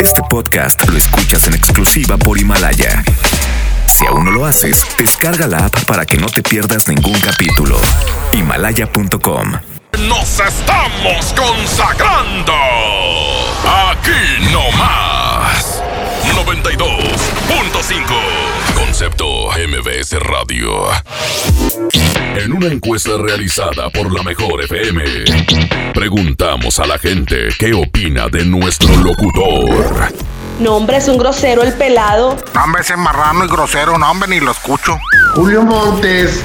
Este podcast lo escuchas en exclusiva por Himalaya. Si aún no lo haces, descarga la app para que no te pierdas ningún capítulo. Himalaya.com. Nos estamos consagrando. Aquí no más. 92.5. Concepto MBS Radio. En una encuesta realizada por la Mejor FM, preguntamos a la gente qué opina de nuestro locutor. No, hombre, es un grosero el pelado. No, hombre, ese marrano y grosero, no, hombre, ni lo escucho. Julio Montes.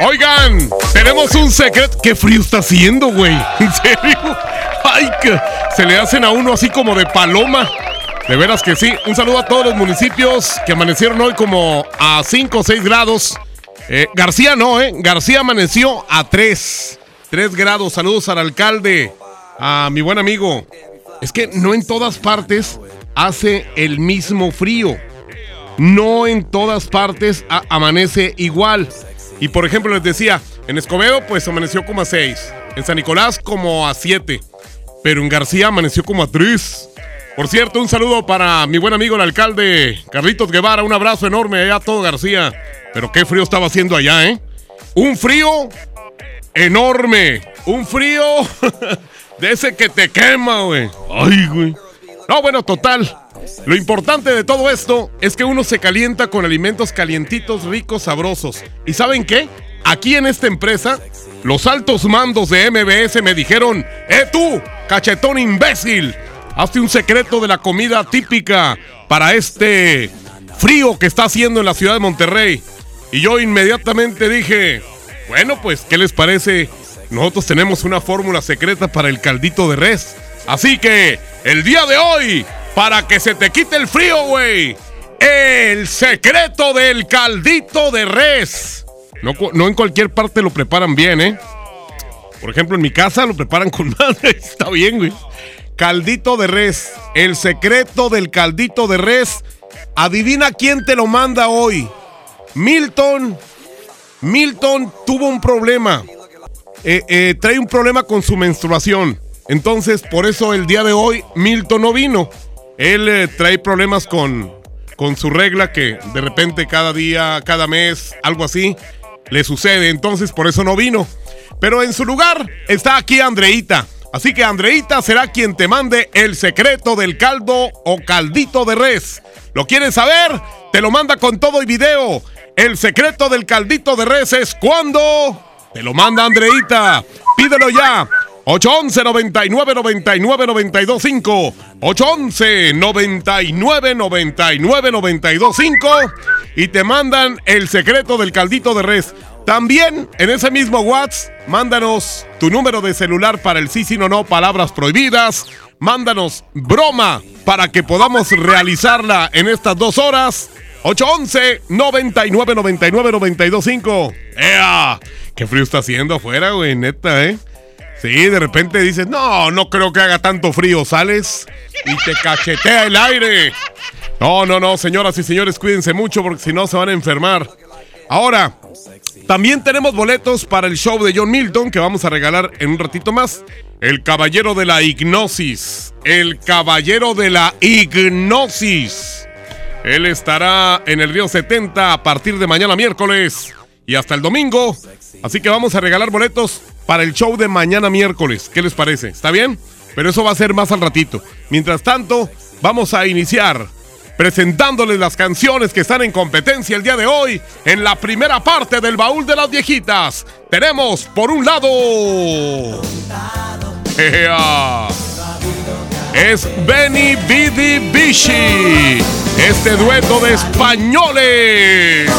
Oigan, tenemos un secreto. ¿Qué frío está haciendo, güey? ¿En serio? Ay, que se le hacen a uno así como de paloma. De veras que sí. Un saludo a todos los municipios que amanecieron hoy como a 5 o 6 grados. Eh, García no, ¿eh? García amaneció a 3. 3 grados. Saludos al alcalde, a mi buen amigo. Es que no en todas partes hace el mismo frío. No en todas partes amanece igual. Y por ejemplo, les decía, en Escobedo pues amaneció como a 6. En San Nicolás como a 7. Pero en García amaneció como a 3. Por cierto, un saludo para mi buen amigo el alcalde Carlitos Guevara. Un abrazo enorme allá a todo García. Pero qué frío estaba haciendo allá, ¿eh? Un frío enorme. Un frío de ese que te quema, güey. Ay, güey. No, bueno, total. Lo importante de todo esto es que uno se calienta con alimentos calientitos, ricos, sabrosos. ¿Y saben qué? Aquí en esta empresa, los altos mandos de MBS me dijeron, ¡Eh tú, cachetón imbécil! Hazte un secreto de la comida típica para este frío que está haciendo en la ciudad de Monterrey. Y yo inmediatamente dije, bueno, pues, ¿qué les parece? Nosotros tenemos una fórmula secreta para el caldito de res. Así que, el día de hoy, para que se te quite el frío, güey, el secreto del caldito de res. No, en cualquier parte lo preparan bien, ¿eh? Por ejemplo, en mi casa lo preparan con madre. Está bien, güey. Caldito de res. El secreto del caldito de res. Adivina quién te lo manda hoy. Milton. Milton tuvo un problema. Eh, eh, trae un problema con su menstruación. Entonces, por eso el día de hoy Milton no vino. Él eh, trae problemas con, con su regla que de repente cada día, cada mes, algo así, le sucede. Entonces, por eso no vino. Pero en su lugar está aquí Andreita. Así que Andreita será quien te mande el secreto del caldo o caldito de res. ¿Lo quieres saber? Te lo manda con todo y video. El secreto del caldito de res es cuando te lo manda Andreita. Pídelo ya. 811 99 99 92 5 811 99 99 92 5 y te mandan el secreto del caldito de res. También en ese mismo WhatsApp, mándanos tu número de celular para el sí, sí, no, no, palabras prohibidas. Mándanos broma para que podamos realizarla en estas dos horas. 811 99 99 92 5 ¡Ea! ¡Qué frío está haciendo afuera, güey! Neta, ¿eh? Sí, de repente dices, no, no creo que haga tanto frío. Sales y te cachetea el aire. No, no, no, señoras y señores, cuídense mucho porque si no se van a enfermar. Ahora, también tenemos boletos para el show de John Milton que vamos a regalar en un ratito más. El caballero de la hipnosis. El caballero de la hipnosis. Él estará en el Río 70 a partir de mañana miércoles y hasta el domingo. Así que vamos a regalar boletos para el show de mañana miércoles. ¿Qué les parece? ¿Está bien? Pero eso va a ser más al ratito. Mientras tanto, vamos a iniciar presentándoles las canciones que están en competencia el día de hoy. En la primera parte del baúl de las viejitas, tenemos por un lado. Es Benny Bidi Bishi, este dueto de españoles.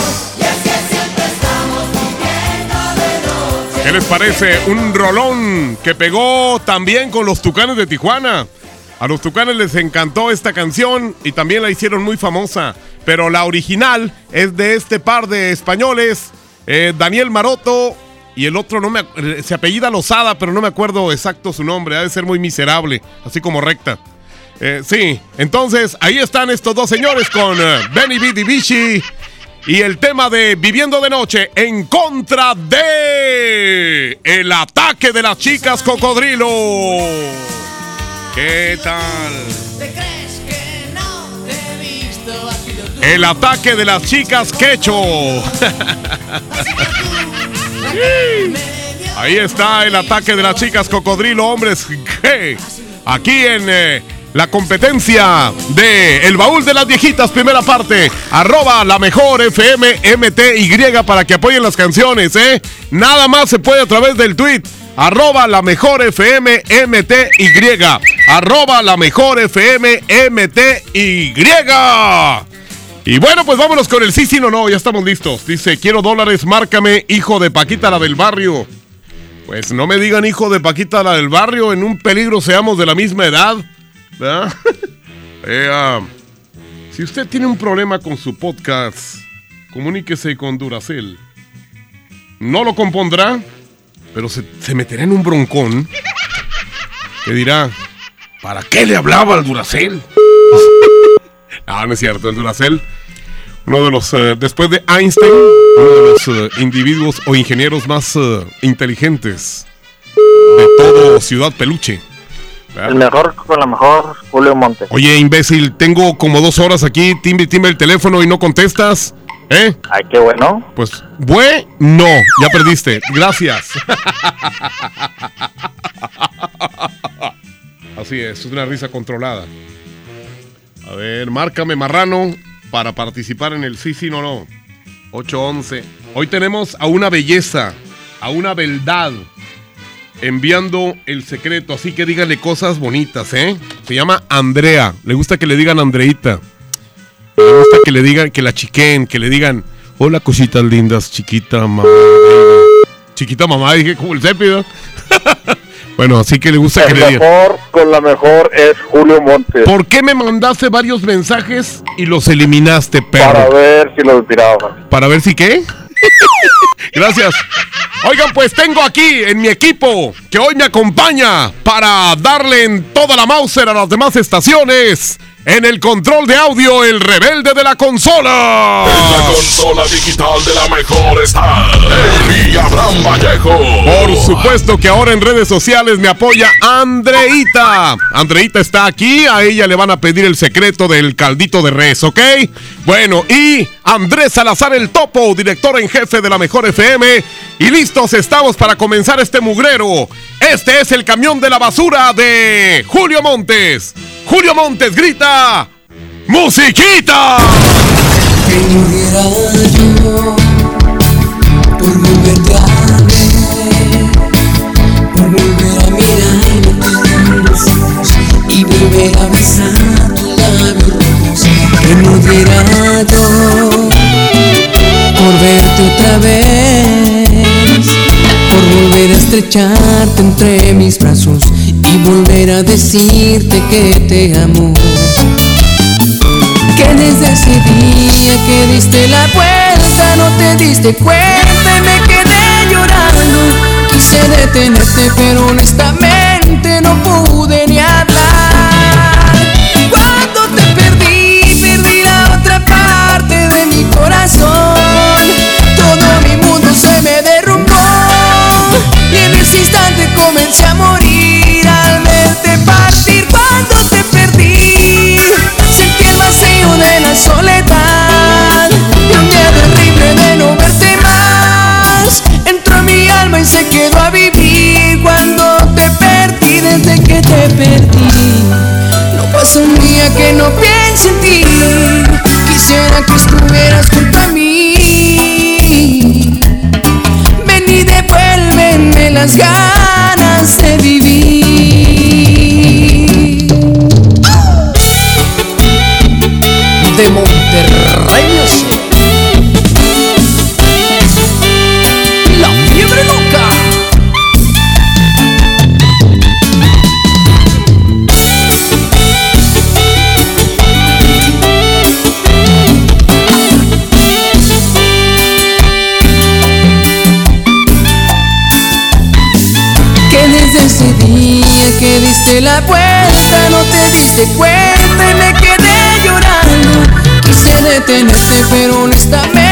¿Qué les parece? Un rolón que pegó también con los Tucanes de Tijuana. A los Tucanes les encantó esta canción y también la hicieron muy famosa. Pero la original es de este par de españoles, eh, Daniel Maroto y el otro no me ac- se apellida Lozada, pero no me acuerdo exacto su nombre. Ha de ser muy miserable, así como recta. Eh, sí, entonces ahí están estos dos señores con eh, Benny B. Divici y el tema de Viviendo de Noche en contra de el ataque de las chicas cocodrilo. ¿Qué tal? El ataque de las chicas quecho. Ahí está el ataque de las chicas cocodrilo, hombres. Aquí en eh, la competencia de El Baúl de las Viejitas, primera parte. Arroba la mejor FM MTY para que apoyen las canciones, ¿eh? Nada más se puede a través del tweet. Arroba la mejor FM MTY. Arroba la mejor FM MTY. Y bueno, pues vámonos con el sí, sí, no, no, ya estamos listos. Dice, quiero dólares, márcame, hijo de Paquita, la del barrio. Pues no me digan hijo de Paquita, la del barrio, en un peligro seamos de la misma edad. ¿Verdad? Eh, ah, si usted tiene un problema con su podcast, comuníquese con Duracel. No lo compondrá, pero se, meterá en un broncón que dirá, ¿para qué le hablaba al Duracel? Ah, no es cierto, el Duracell, uno de los, eh, después de Einstein, uno de los eh, individuos o ingenieros más inteligentes de todo Ciudad Peluche. El mejor con la mejor, Julio Montes. Oye, imbécil, tengo como dos horas aquí, timbre, timbre el teléfono y no contestas. ¿Eh? Ay, qué bueno. Pues, bue, no, ya perdiste. Gracias. Así es, es una risa controlada. A ver, márcame marrano para participar en el sí, sí, no, no. 811. Hoy tenemos a una belleza, a una beldad, enviando el secreto. Así que dígale cosas bonitas, ¿eh? Se llama Andrea. Le gusta que le digan Andreita. Le gusta que le digan, que la chiquen, que le digan, hola cositas lindas, chiquita mamá. baby". Chiquita mamá, dije como el cépido. bueno, así que le gusta que le digan. mejor con la mejor es Julio Montes. ¿Por qué me mandaste varios mensajes y los eliminaste, perro? Para ver si los tiraba. ¿Para ver si qué? Gracias. Oigan, pues tengo aquí en mi equipo que hoy me acompaña para darle en toda la Mauser a las demás estaciones. En el control de audio, el rebelde de la consola. En la consola digital de la mejor está el Abraham Vallejo. Por supuesto que ahora en redes sociales me apoya Andreita. Andreita está aquí, a ella le van a pedir el secreto del caldito de res, ¿ok? Bueno, y Andrés Salazar el Topo, director en jefe de la Mejor FM. Y listos estamos para comenzar este mugrero. Este es el camión de la basura de Julio Montes. Julio Montes grita, ¡Musiquita! Que muriera yo por volverte a ver, por volver a mirarme a tus ojos y volver a besar tu labio rojo. Que muriera yo por verte otra vez, por volver a estrecharte entre mis brazos y volver a decirte que te amo que desde ese día que diste la vuelta no te diste cuenta y me quedé llorando. Quise detenerte pero honestamente no pude ni hablar. Cuando te perdí, perdí la otra parte de mi corazón. Instante comencé a morir al verte partir. Cuando te perdí, sentí el vacío de la soledad y un miedo horrible de no verte más. Entró en mi alma y se quedó a vivir cuando te perdí, desde que te perdí. No pasa un día que no piense en ti, Quisiera que estuvieras junto a mí. Las ganas de vivir. La vuelta no te diste cuenta y me quedé llorando. Quise detenerte pero honestamente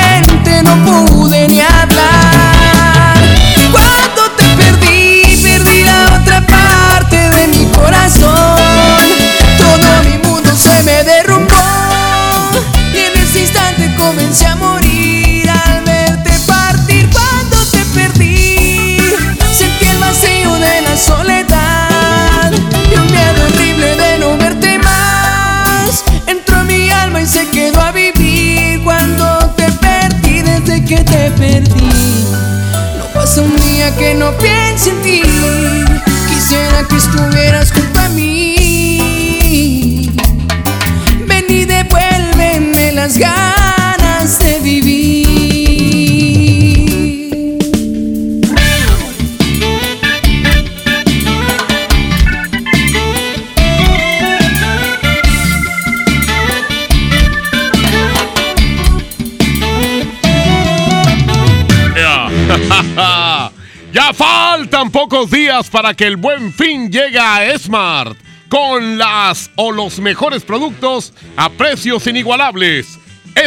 para que el buen fin llegue a Smart con las o los mejores productos a precios inigualables.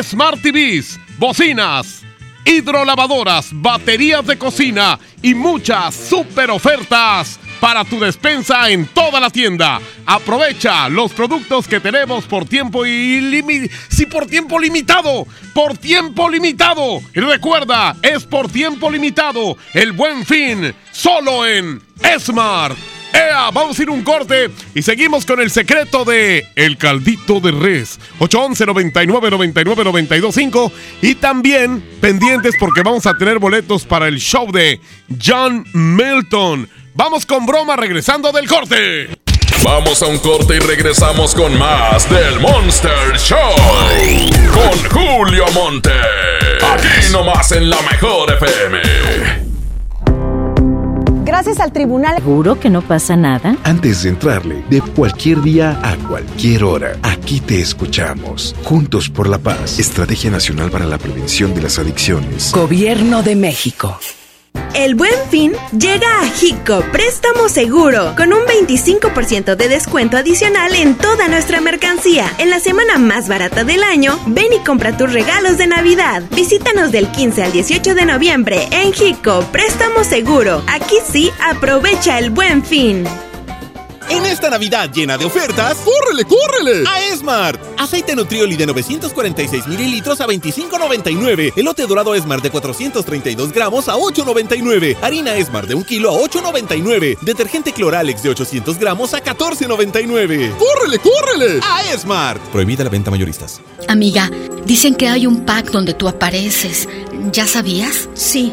Smart TVs, bocinas, hidrolavadoras, baterías de cocina y muchas super ofertas para tu despensa en toda la tienda. Aprovecha los productos que tenemos por tiempo ilimitado. Sí, por tiempo limitado. Por tiempo limitado. Y recuerda, es por tiempo limitado. El buen fin. Solo en Smart. ¡Ea! Vamos a ir un corte y seguimos con el secreto de El Caldito de Res. 811 99 99 925 y también pendientes porque vamos a tener boletos para el show de John Milton. Vamos con broma regresando del corte. Vamos a un corte y regresamos con más del Monster Show. Con Julio Monte. Aquí nomás en la mejor FM. Gracias al tribunal. ¿Seguro que no pasa nada? Antes de entrarle, de cualquier día a cualquier hora, aquí te escuchamos. Juntos por la paz. Estrategia Nacional para la Prevención de las Adicciones. Gobierno de México. El buen fin llega a Hico Préstamo Seguro con un 25% de descuento adicional en toda nuestra mercancía. En la semana más barata del año, ven y compra tus regalos de Navidad. Visítanos del 15 al 18 de noviembre en Hico Préstamo Seguro. Aquí sí, aprovecha el buen fin. En esta Navidad llena de ofertas, ¡córrele, córrele! A Esmart. Aceite Nutrioli de 946 mililitros a 25.99. Elote dorado Esmart de 432 gramos a 8.99. Harina Esmart de 1 kilo a 8.99. Detergente Cloralex de 800 gramos a 14.99. ¡Córrele, córrele! A Esmart. Prohibida la venta mayoristas. Amiga, dicen que hay un pack donde tú apareces. ¿Ya sabías? Sí.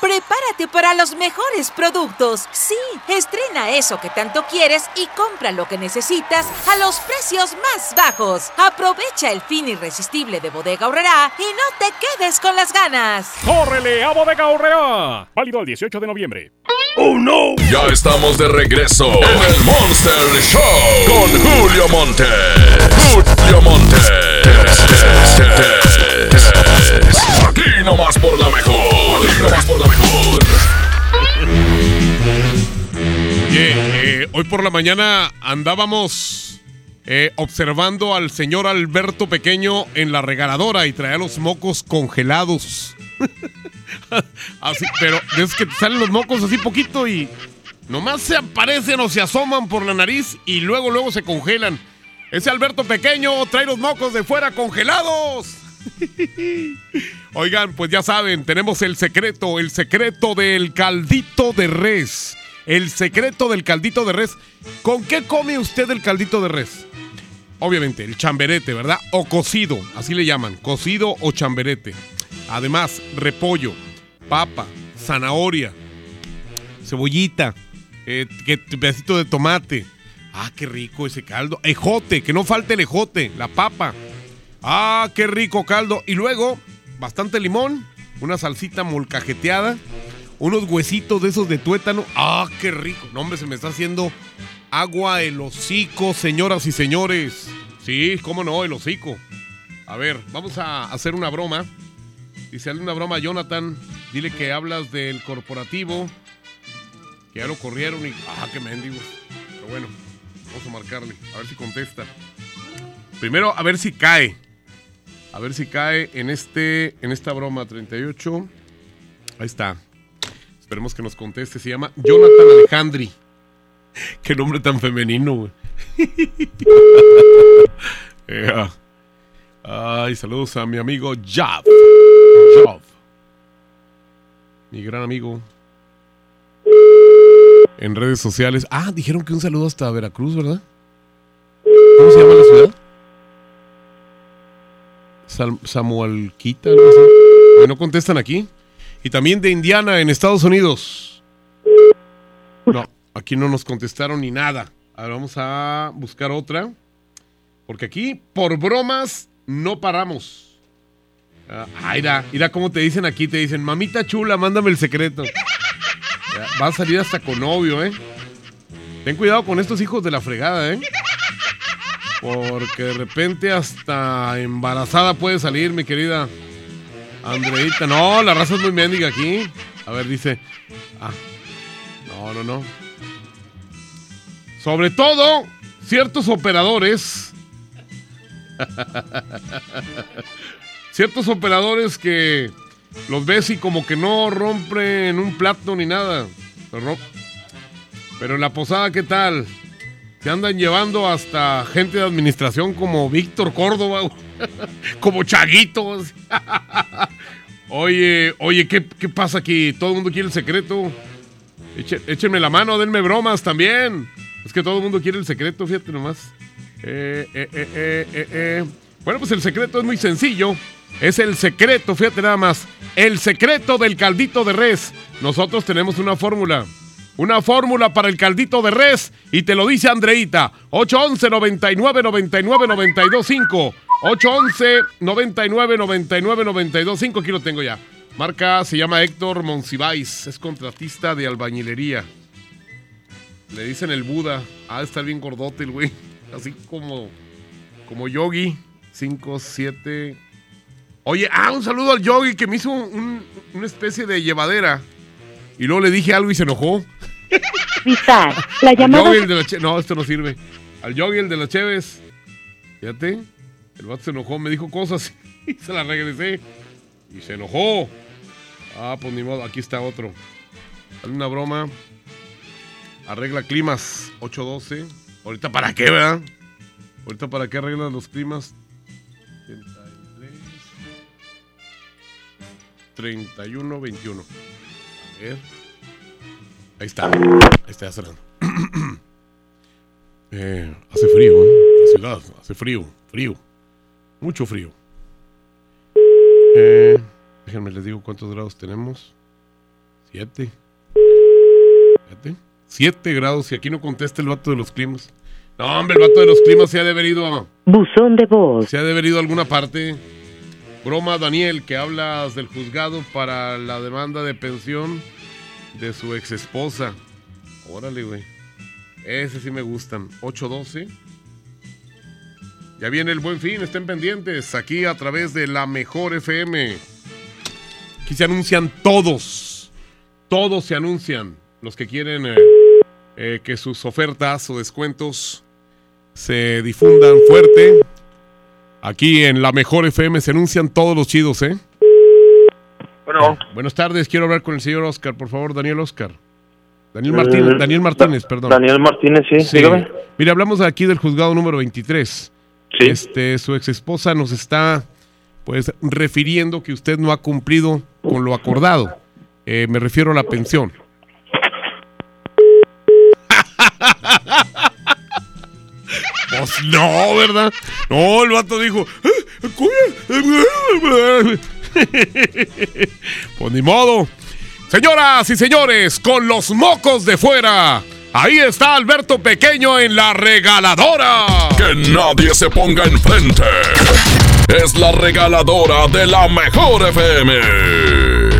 Prepárate para los mejores productos. Sí, estrena eso que tanto quieres y compra lo que necesitas a los precios más bajos. Aprovecha el fin irresistible de Bodega Horrera y no te quedes con las ganas. ¡Córrele a Bodega Horrera! Válido el 18 de noviembre. ¡Oh, no! Ya estamos de regreso en el Monster Show con Julio Monte. Julio Monte. Aquí nomás por la mejor. Aquí por la mejor. Eh, hoy por la mañana andábamos eh, observando al señor Alberto Pequeño en la regaladora y traía los mocos congelados. así, pero es que salen los mocos así poquito y nomás se aparecen o se asoman por la nariz y luego, luego se congelan. Ese Alberto Pequeño trae los mocos de fuera congelados. Oigan, pues ya saben, tenemos el secreto, el secreto del caldito de res. El secreto del caldito de res. ¿Con qué come usted el caldito de res? Obviamente, el chamberete, ¿verdad? O cocido, así le llaman, cocido o chamberete. Además, repollo, papa, zanahoria, cebollita, eh, pedacito de tomate. Ah, qué rico ese caldo. Ejote, que no falte el ejote, la papa. Ah, qué rico caldo. Y luego, bastante limón, una salsita molcajeteada, unos huesitos de esos de tuétano. Ah, qué rico. No, hombre, se me está haciendo agua el hocico, señoras y señores. Sí, cómo no, el hocico. A ver, vamos a hacer una broma. Dice, hazle una broma Jonathan. Dile que hablas del corporativo. Que ya lo corrieron y... Ah, qué mendigo. Pero bueno, vamos a marcarle. A ver si contesta. Primero, a ver si cae. A ver si cae en este en esta broma 38. Ahí está. Esperemos que nos conteste. Se llama Jonathan Alejandri. Qué nombre tan femenino, güey. Ea. Ay, saludos a mi amigo Jav. Jav. Mi gran amigo. En redes sociales. Ah, dijeron que un saludo hasta Veracruz, ¿verdad? ¿Cómo se llama la ciudad? Sal- Samuelquita, algo No contestan aquí. Y también de Indiana, en Estados Unidos. No, aquí no nos contestaron ni nada. A ver, vamos a buscar otra. Porque aquí, por bromas, no paramos. Ah, ah, mira, cómo te dicen aquí. Te dicen, mamita chula, mándame el secreto. Va a salir hasta con novio, ¿eh? Ten cuidado con estos hijos de la fregada, ¿eh? Porque de repente hasta embarazada puede salir, mi querida Andreita. No, la raza es muy mendiga aquí. A ver, dice. Ah. No, no, no. Sobre todo, ciertos operadores. ciertos operadores que los ves y como que no rompen un plato ni nada. Pero, en la posada, ¿qué tal? Se andan llevando hasta gente de administración como Víctor Córdoba, como Chaguitos. oye, oye, ¿qué, qué pasa aquí? ¿Todo el mundo quiere el secreto? Échenme la mano, denme bromas también. Es que todo el mundo quiere el secreto, fíjate nomás. Eh, eh, eh, eh, eh, eh. Bueno, pues el secreto es muy sencillo. Es el secreto, fíjate nada más. El secreto del caldito de res. Nosotros tenemos una fórmula. Una fórmula para el caldito de res. Y te lo dice Andreita. 811 99 99 92 5. 811 99 99 92 5. Aquí lo tengo ya. Marca se llama Héctor Monsiváis. Es contratista de albañilería. Le dicen el Buda. Ah, estar bien gordote el güey. Así como, como Yogi. 5, 7. Oye, ah, un saludo al Yogi que me hizo un- una especie de llevadera. Y luego le dije algo y se enojó. La llamada. De la che- No, esto no sirve. Al Yogi, el de las Cheves. Fíjate. El vato se enojó, me dijo cosas y se las regresé. Y se enojó. Ah, pues ni modo, aquí está otro. Una broma. Arregla climas 812. Ahorita para qué, ¿verdad? Ahorita para qué arreglan los climas. 33, 31, 21. Ver. Ahí está. Ahí está ya cerrando. Eh, hace frío, ¿eh? La ciudad, hace frío, frío. Mucho frío. Eh, déjenme les digo cuántos grados tenemos. Siete. Siete. Siete grados y aquí no contesta el vato de los climas. No, hombre, el vato de los climas se ha de haber ido a... Buzón de voz. Se ha de haber ido a alguna parte. Broma, Daniel, que hablas del juzgado para la demanda de pensión de su ex esposa. Órale, güey. Ese sí me gustan. 812. Ya viene el buen fin, estén pendientes. Aquí a través de la mejor FM. Aquí se anuncian todos. Todos se anuncian. Los que quieren eh, eh, que sus ofertas o descuentos se difundan fuerte. Aquí en la mejor FM se anuncian todos los chidos, ¿eh? Bueno. Buenas tardes, quiero hablar con el señor Oscar, por favor, Daniel Oscar. Daniel Martínez, Eh, Daniel Martínez, perdón. Daniel Martínez, sí, dígame. Mire, hablamos aquí del juzgado número 23. Este, su ex esposa nos está, pues, refiriendo que usted no ha cumplido con lo acordado. Eh, me refiero a la pensión. No, ¿verdad? No, el vato dijo. "Eh, ¿cómo?". Pues ni modo. Señoras y señores, con los mocos de fuera. Ahí está Alberto Pequeño en la regaladora. Que nadie se ponga enfrente. Es la regaladora de la mejor FM.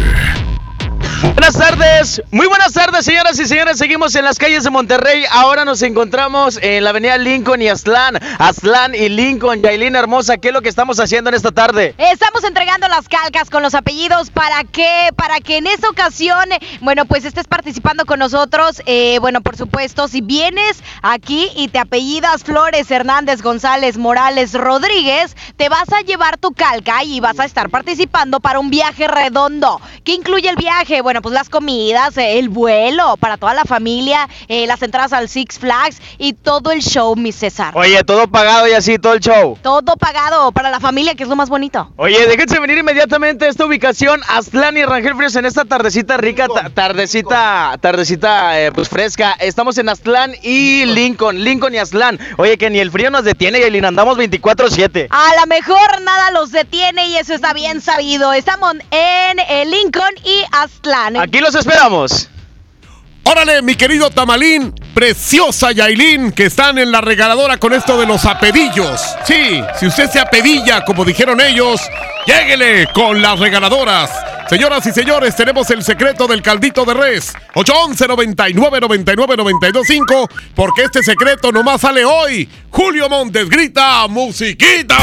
Buenas tardes, muy buenas tardes señoras y señores, seguimos en las calles de Monterrey, ahora nos encontramos en la avenida Lincoln y Aztlán, Aztlán y Lincoln, Yailina Hermosa, ¿qué es lo que estamos haciendo en esta tarde? Estamos entregando las calcas con los apellidos para que, para que en esta ocasión, bueno, pues estés participando con nosotros. Eh, bueno, por supuesto, si vienes aquí y te apellidas Flores, Hernández, González, Morales, Rodríguez, te vas a llevar tu calca y vas a estar participando para un viaje redondo. ¿Qué incluye el viaje? Bueno, pues las comidas, eh, el vuelo para toda la familia, eh, las entradas al Six Flags y todo el show, mi César. Oye, todo pagado y así, todo el show. Todo pagado para la familia, que es lo más bonito. Oye, déjense venir inmediatamente a esta ubicación, Aztlán y Rangel Fríos, en esta tardecita rica, ta- tardecita, tardecita, eh, pues fresca. Estamos en Aztlán y Lincoln, Lincoln y Aztlán. Oye, que ni el frío nos detiene, Yailin, andamos 24-7. A lo mejor nada los detiene y eso está bien sabido. Estamos en eh, Lincoln y Aztlán. Aquí los esperamos. Órale, mi querido Tamalín, preciosa Yailin, que están en la regaladora con esto de los apedillos. Sí, si usted se apedilla, como dijeron ellos, lléguele con las regaladoras. Señoras y señores, tenemos el secreto del caldito de res. 811 99 99 925 porque este secreto nomás sale hoy. Julio Montes grita, musiquita.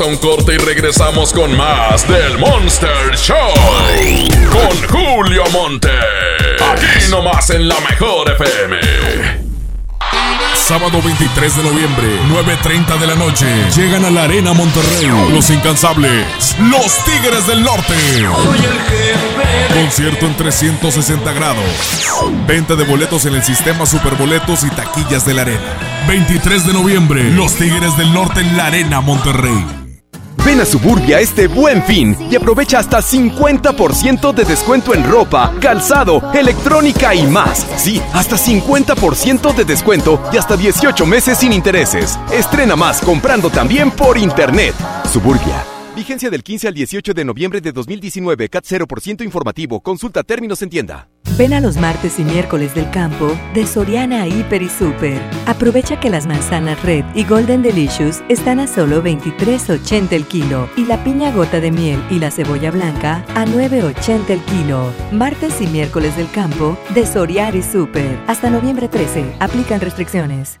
A un corte y regresamos con más del Monster Show. Con Julio Monte. Aquí nomás en la mejor FM. Sábado 23 de noviembre, 9.30 de la noche. Llegan a la Arena Monterrey. Los incansables. Los Tigres del Norte. Concierto en 360 grados. Venta de boletos en el sistema Superboletos y taquillas de la Arena. 23 de noviembre. Los Tigres del Norte en la Arena Monterrey. Ven a Suburbia este buen fin y aprovecha hasta 50% de descuento en ropa, calzado, electrónica y más. Sí, hasta 50% de descuento y hasta 18 meses sin intereses. Estrena más comprando también por internet. Suburbia. Vigencia del 15 al 18 de noviembre de 2019. CAT 0% informativo. Consulta términos en tienda. Ven a los martes y miércoles del campo de Soriana Hiper y Super. Aprovecha que las manzanas Red y Golden Delicious están a solo 23.80 el kilo y la piña gota de miel y la cebolla blanca a 9.80 el kilo. Martes y miércoles del campo de Soriana y Super. Hasta noviembre 13. Aplican restricciones.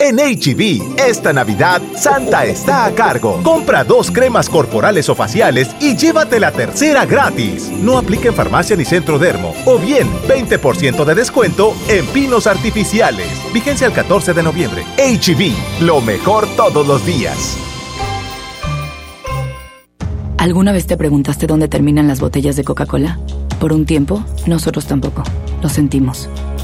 En HB, esta Navidad, Santa está a cargo. Compra dos cremas corporales o faciales y llévate la tercera gratis. No aplica en farmacia ni centro dermo. O bien, 20% de descuento en pinos artificiales. Vigencia el 14 de noviembre. HB, lo mejor todos los días. ¿Alguna vez te preguntaste dónde terminan las botellas de Coca-Cola? Por un tiempo, nosotros tampoco. Lo sentimos.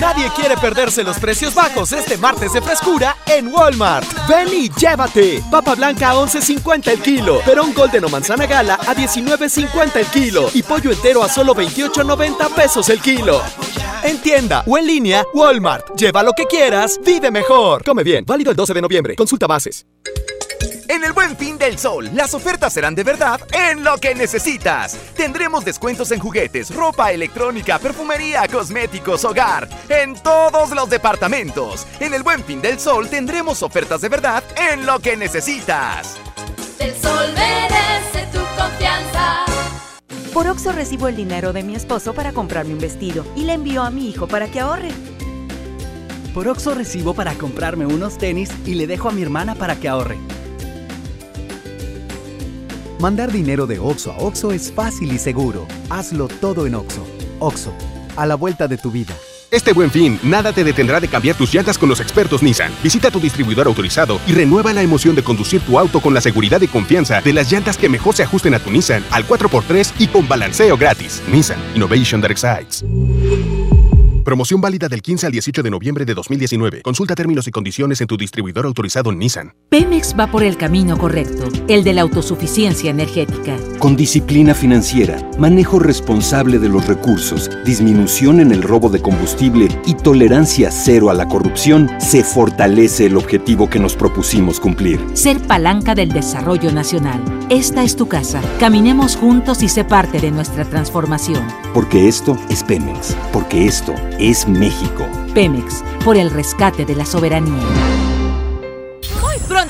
Nadie quiere perderse los precios bajos este martes de frescura en Walmart. Ven y llévate. Papa blanca a 11.50 el kilo. Perón Golden o manzana gala a 19.50 el kilo. Y pollo entero a solo 28.90 pesos el kilo. En tienda o en línea, Walmart. Lleva lo que quieras, vive mejor. Come bien. Válido el 12 de noviembre. Consulta bases. En el Buen Fin del Sol, las ofertas serán de verdad en lo que necesitas. Tendremos descuentos en juguetes, ropa electrónica, perfumería, cosméticos, hogar, en todos los departamentos. En el Buen Fin del Sol tendremos ofertas de verdad en lo que necesitas. El sol merece tu confianza. Por Oxo recibo el dinero de mi esposo para comprarme un vestido y le envío a mi hijo para que ahorre. Por Oxo recibo para comprarme unos tenis y le dejo a mi hermana para que ahorre. Mandar dinero de Oxo a Oxo es fácil y seguro. Hazlo todo en Oxo. Oxo, a la vuelta de tu vida. Este buen fin, nada te detendrá de cambiar tus llantas con los expertos Nissan. Visita tu distribuidor autorizado y renueva la emoción de conducir tu auto con la seguridad y confianza de las llantas que mejor se ajusten a tu Nissan al 4x3 y con balanceo gratis. Nissan Innovation That Excites. Promoción válida del 15 al 18 de noviembre de 2019. Consulta términos y condiciones en tu distribuidor autorizado Nissan. Pemex va por el camino correcto, el de la autosuficiencia energética. Con disciplina financiera, manejo responsable de los recursos, disminución en el robo de combustible y tolerancia cero a la corrupción, se fortalece el objetivo que nos propusimos cumplir. Ser palanca del desarrollo nacional. Esta es tu casa. Caminemos juntos y sé parte de nuestra transformación. Porque esto es Pemex. Porque esto es México. Pemex, por el rescate de la soberanía.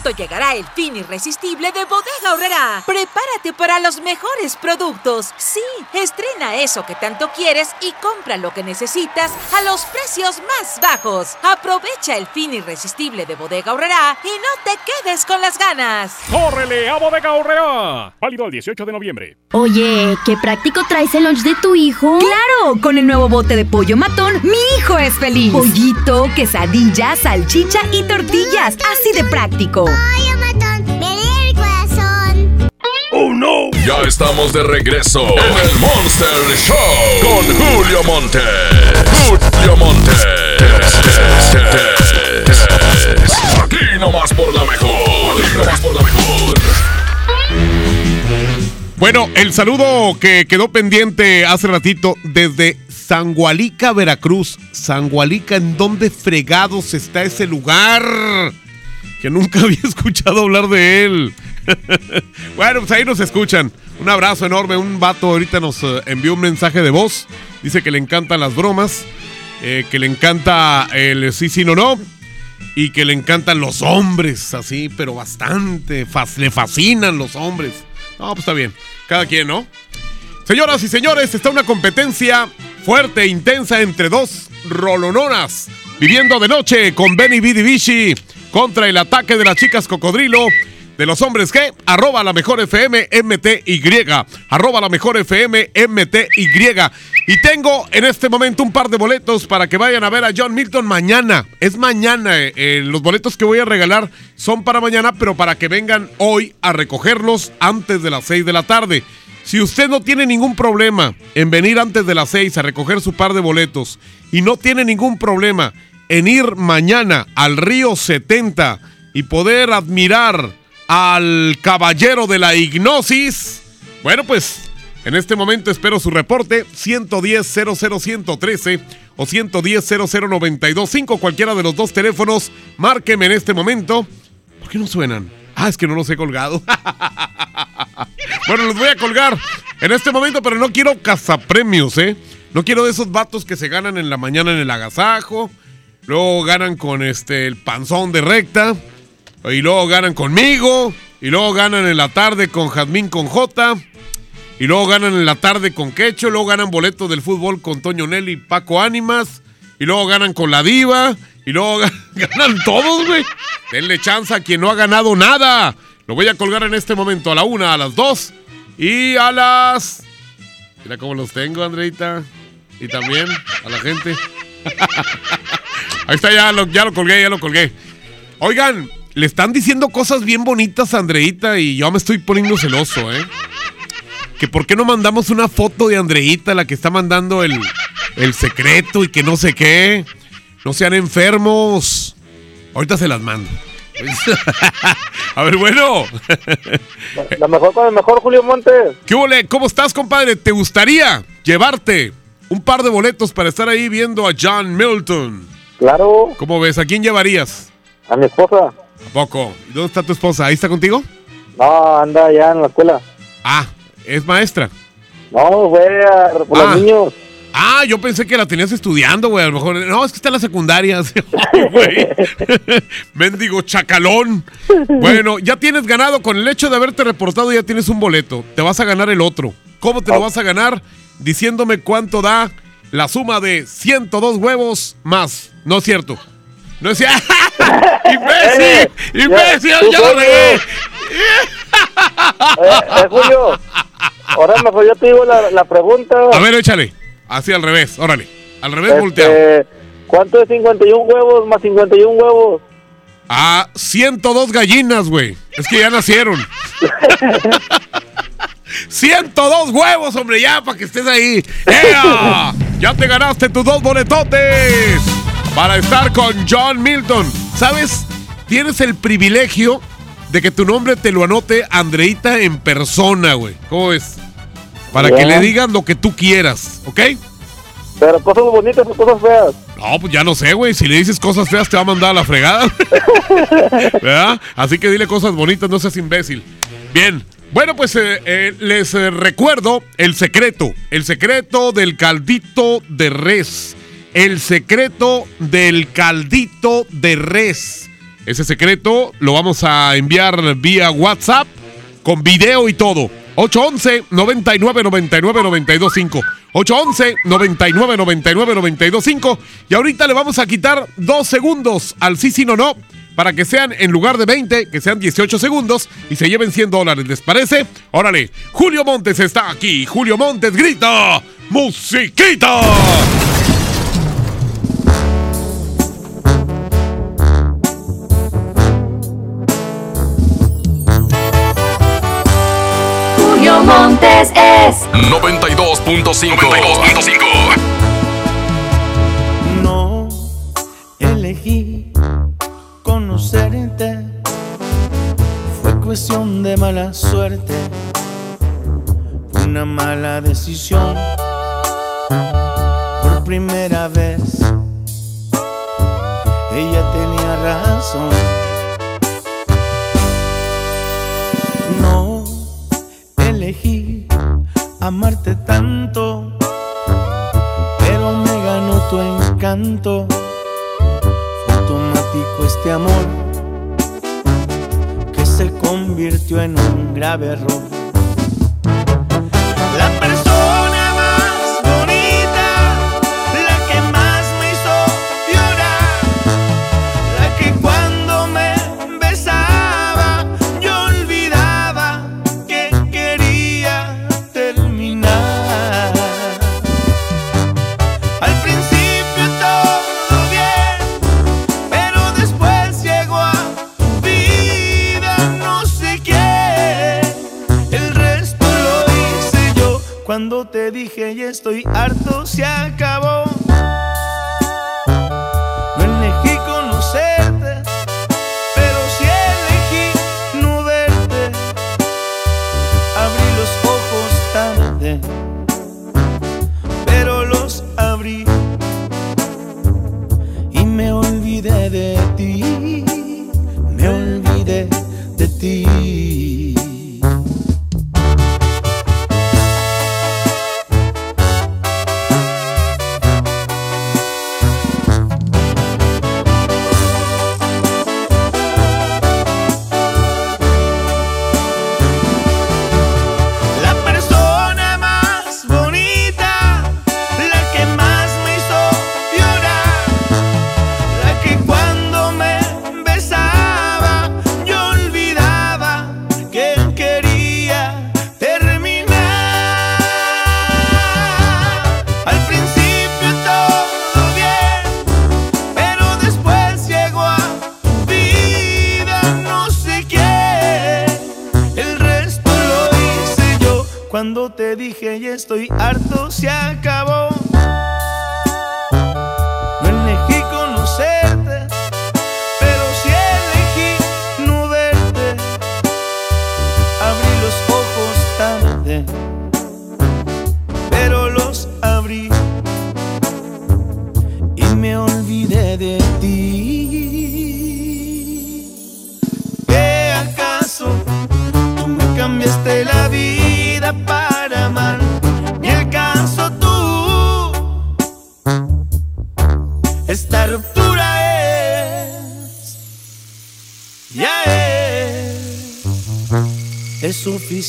Pronto llegará el fin irresistible de Bodega Horrera. Prepárate para los mejores productos. Sí, estrena eso que tanto quieres y compra lo que necesitas a los precios más bajos. Aprovecha el fin irresistible de Bodega Horrera y no te quedes con las ganas. ¡Córrele a Bodega Horrera! Válido el 18 de noviembre. Oye, qué práctico traes el lunch de tu hijo. ¡Claro! Con el nuevo bote de pollo matón, mi hijo es feliz. Pollito, quesadilla, salchicha y tortillas. Así de práctico. Pollo matón, me lee el corazón. ¡Oh, no! Ya estamos de regreso en el Monster Show con Julio Monte. Julio Montes. Aquí nomás por la mejor. Aquí nomás por la mejor. Bueno, el saludo que quedó pendiente hace ratito desde Sangualica, Veracruz. Sangualica, ¿en dónde fregados está ese lugar? Que nunca había escuchado hablar de él. bueno, pues ahí nos escuchan. Un abrazo enorme. Un vato ahorita nos eh, envió un mensaje de voz. Dice que le encantan las bromas. eh, que le encanta el sí, sí, no, no. Y que le encantan los hombres, así, pero bastante. Le fascinan los hombres. No, pues está bien. Cada quien, ¿no? Señoras y señores, está una competencia fuerte e intensa entre dos rolononas. Viviendo de noche con Benny B. Divici contra el ataque de las chicas cocodrilo. De los hombres que, arroba la mejor FM MTY. Arroba la mejor FM MTY. Y tengo en este momento un par de boletos para que vayan a ver a John Milton mañana. Es mañana. eh, eh, los boletos que voy a regalar son para mañana, pero para que vengan hoy a recogerlos antes de las 6 de la tarde. Si usted no tiene ningún problema en venir antes de las 6 a recoger su par de boletos y no tiene ningún problema en ir mañana al Río 70 y poder admirar al caballero de la hipnosis, bueno, pues en este momento espero su reporte 110-00113 o 110-00925, cualquiera de los dos teléfonos, márqueme en este momento. ¿Por qué no suenan? Ah, es que no los he colgado. Bueno, los voy a colgar en este momento, pero no quiero cazapremios, ¿eh? No quiero de esos vatos que se ganan en la mañana en el agasajo, luego ganan con este el panzón de recta, y luego ganan conmigo, y luego ganan en la tarde con Jazmín con J, y luego ganan en la tarde con Quecho, luego ganan boletos del fútbol con Toño Nelly y Paco Ánimas, y luego ganan con la Diva, y luego ga- ganan todos, güey. Denle chance a quien no ha ganado nada. Lo voy a colgar en este momento a la una, a las dos y a las. Mira cómo los tengo, Andreita. Y también a la gente. Ahí está, ya lo, ya lo colgué, ya lo colgué. Oigan, le están diciendo cosas bien bonitas a Andreita y yo me estoy poniendo celoso, ¿eh? Que por qué no mandamos una foto de Andreita, la que está mandando el, el secreto y que no sé qué. No sean enfermos. Ahorita se las mando. A ver, bueno. La mejor con el mejor, Julio Montes. ¿Qué ole? ¿Cómo estás, compadre? ¿Te gustaría llevarte un par de boletos para estar ahí viendo a John Milton? Claro. ¿Cómo ves? ¿A quién llevarías? A mi esposa. ¿A poco? ¿Y dónde está tu esposa? ¿Ahí está contigo? No, anda allá en la escuela. Ah, es maestra. No, fue a, por Ah. los niños. Ah, yo pensé que la tenías estudiando, güey. A lo mejor. No, es que está en la secundaria. Mendigo chacalón. Bueno, ya tienes ganado. Con el hecho de haberte reportado, ya tienes un boleto. Te vas a ganar el otro. ¿Cómo te lo vas a ganar? Diciéndome cuánto da la suma de 102 huevos más. No es cierto. No es cierto. ¡Imbécil! ¡Imbécil! ¡Ya lo regué! Eh, eh, Julio, ahora mejor yo te digo la, la pregunta. A ver, échale. Así al revés. Órale. Al revés Este, volteado. ¿Cuánto es 51 huevos más 51 huevos? Ah, 102 gallinas, güey. Es que ya nacieron. 102 huevos, hombre, ya, para que estés ahí. ¡Ea! Ya te ganaste tus dos boletotes para estar con John Milton. ¿Sabes? Tienes el privilegio de que tu nombre te lo anote Andreita en persona, güey. ¿Cómo ves? Para que le digas lo que tú quieras, ¿ok? Pero cosas bonitas o cosas feas. No, pues ya no sé, güey. Si le dices cosas feas, te va a mandar a la fregada. ¿Verdad? Así que dile cosas bonitas, no seas imbécil. Bien. Bueno, pues eh, eh, les eh, recuerdo el secreto. El secreto del caldito de res. El secreto del caldito de res. Ese secreto lo vamos a enviar vía WhatsApp con video y todo. 811 99 99 925 811 99 99 925 y ahorita le vamos a quitar dos segundos al sí, sí, no, no para que sean en lugar de 20, que sean 18 segundos y se lleven 100 dólares. ¿Les parece? Órale, Julio Montes está aquí. Julio Montes grita, musiquita. Julio Montes es 92.5. 92.5. cuestión de mala suerte, una mala decisión. Por primera vez, ella tenía razón. No elegí amarte tanto, pero me ganó tu encanto. Fue automático este amor se convirtió en un grave error. Harto, se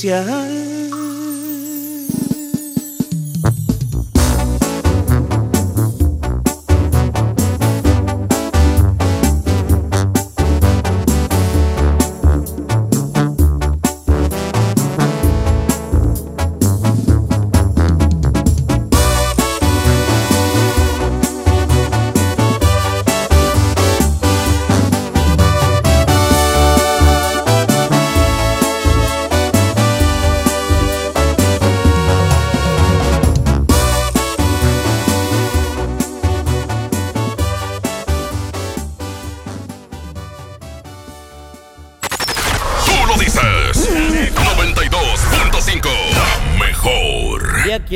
es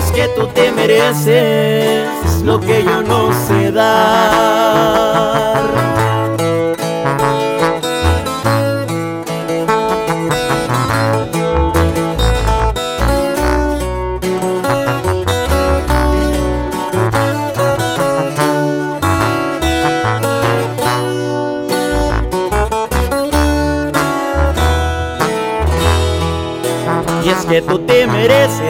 Es que tú te mereces lo que yo no sé dar. Que tú te mereces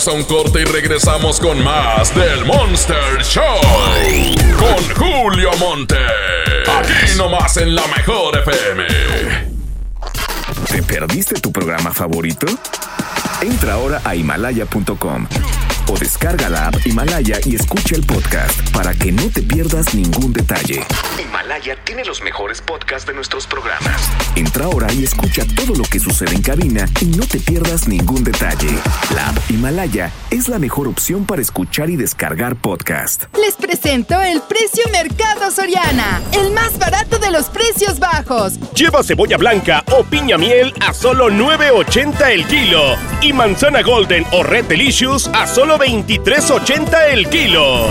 Vamos a un corte y regresamos con más del Monster Show. Con Julio Monte. Aquí nomás en la mejor FM. ¿Te perdiste tu programa favorito? Entra ahora a himalaya.com o descarga la app Himalaya y escucha el podcast para que no te pierdas ningún detalle. Himalaya tiene los mejores podcasts de nuestros programas. Entra ahora y escucha todo lo que sucede en cabina y no te pierdas ningún detalle. La app Himalaya es la mejor opción para escuchar y descargar podcast. Les presento el precio Mercado Soriana, el más barato de los precios bajos. Lleva cebolla blanca o piña miel a solo 9.80 el kilo y manzana golden o red delicious a solo 23.80 el kilo.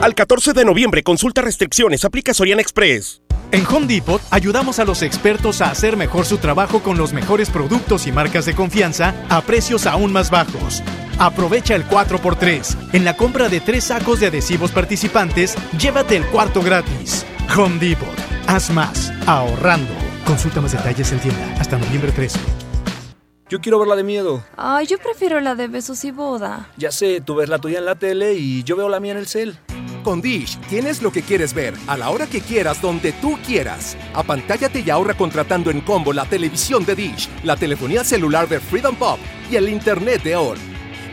Al 14 de noviembre consulta restricciones, aplica Soriana Express. En Home Depot ayudamos a los expertos a hacer mejor su trabajo con los mejores productos y marcas de confianza a precios aún más bajos. Aprovecha el 4x3. En la compra de tres sacos de adhesivos participantes, llévate el cuarto gratis. Home Depot. Haz más, ahorrando. Consulta más detalles en tienda hasta noviembre 13. Yo quiero ver la de miedo. Ay, yo prefiero la de besos y boda. Ya sé, tú ves la tuya en la tele y yo veo la mía en el cel. Con Dish tienes lo que quieres ver a la hora que quieras, donde tú quieras. Apantállate y ahorra contratando en combo la televisión de Dish, la telefonía celular de Freedom Pop y el internet de OR.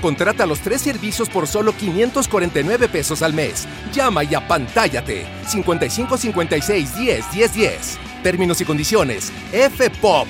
Contrata los tres servicios por solo 549 pesos al mes. Llama y apantállate. 55 56 10 10 10. Términos y condiciones. fpop.com.mx.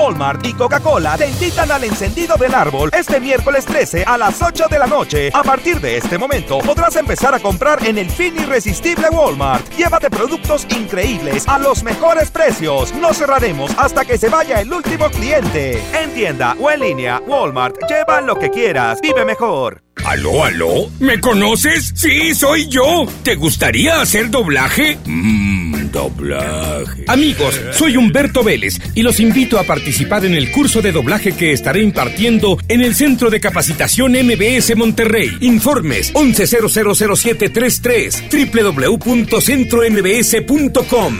Walmart y Coca-Cola te invitan al encendido del árbol este miércoles 13 a las 8 de la noche. A partir de este momento podrás empezar a comprar en el fin irresistible Walmart. Llévate productos increíbles a los mejores precios. No cerraremos hasta que se vaya el último cliente. En tienda o en línea, Walmart, lleva lo que quieras. Vive mejor. ¿Aló, aló? ¿Me conoces? Sí, soy yo. ¿Te gustaría hacer doblaje? Mmm, doblaje. Amigos, soy Humberto Vélez y los invito a participar en el curso de doblaje que estaré impartiendo en el Centro de Capacitación MBS Monterrey. Informes 11000733 www.centrombs.com.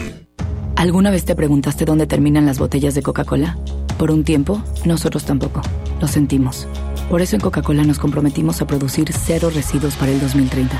¿Alguna vez te preguntaste dónde terminan las botellas de Coca-Cola? Por un tiempo, nosotros tampoco. Lo sentimos. Por eso en Coca-Cola nos comprometimos a producir cero residuos para el 2030.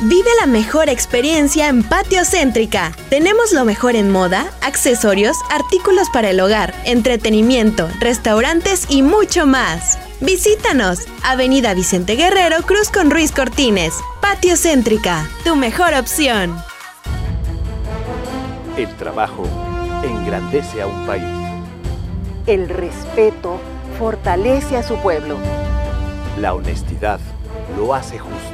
Vive la mejor experiencia en Patio Céntrica. Tenemos lo mejor en moda, accesorios, artículos para el hogar, entretenimiento, restaurantes y mucho más. Visítanos, Avenida Vicente Guerrero, Cruz con Ruiz Cortines. Patio Céntrica, tu mejor opción. El trabajo engrandece a un país. El respeto fortalece a su pueblo. La honestidad lo hace justo.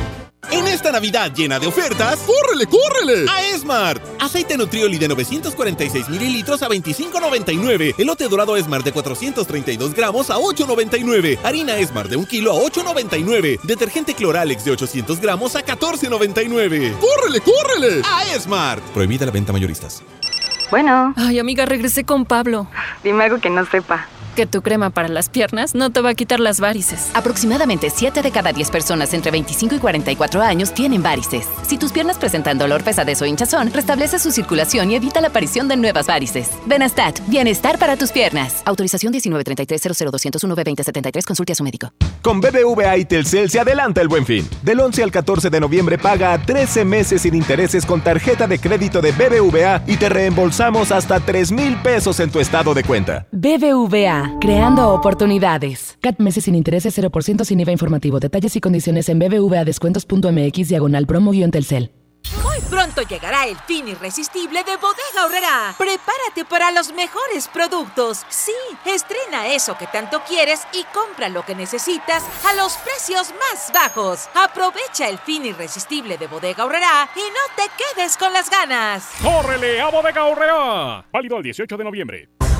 En esta Navidad llena de ofertas, ¡córrele, córrele! A Esmart. Aceite Nutrioli de 946 mililitros a 25.99. Elote dorado Esmart de 432 gramos a 8.99. Harina Esmart de 1 kilo a 8.99. Detergente Cloralex de 800 gramos a 14.99. ¡Córrele, córrele! A Esmart. Prohibida la venta mayoristas. Bueno. Ay, amiga, regresé con Pablo. Dime algo que no sepa. Que tu crema para las piernas no te va a quitar las varices. Aproximadamente 7 de cada 10 personas entre 25 y 44 años tienen varices. Si tus piernas presentan dolor, pesadez o hinchazón, restablece su circulación y evita la aparición de nuevas varices. Benastat, bienestar para tus piernas. Autorización 1933-00201-2073. Consulte a su médico. Con BBVA y Telcel se adelanta el buen fin. Del 11 al 14 de noviembre paga a 13 meses sin intereses con tarjeta de crédito de BBVA y te reembolsamos hasta 3 mil pesos en tu estado de cuenta. BBVA, creando oportunidades. CAT meses sin intereses 0% sin IVA informativo. Detalles y condiciones en bbvadescuentos.mx diagonal promo guion Telcel. Muy pronto llegará el fin irresistible de Bodega Horrera. Prepárate para los mejores productos. Sí, estrena eso que tanto quieres y compra lo que necesitas a los precios más bajos. Aprovecha el fin irresistible de Bodega Horrera y no te quedes con las ganas. ¡Córrele a Bodega Horrera! Válido el 18 de noviembre.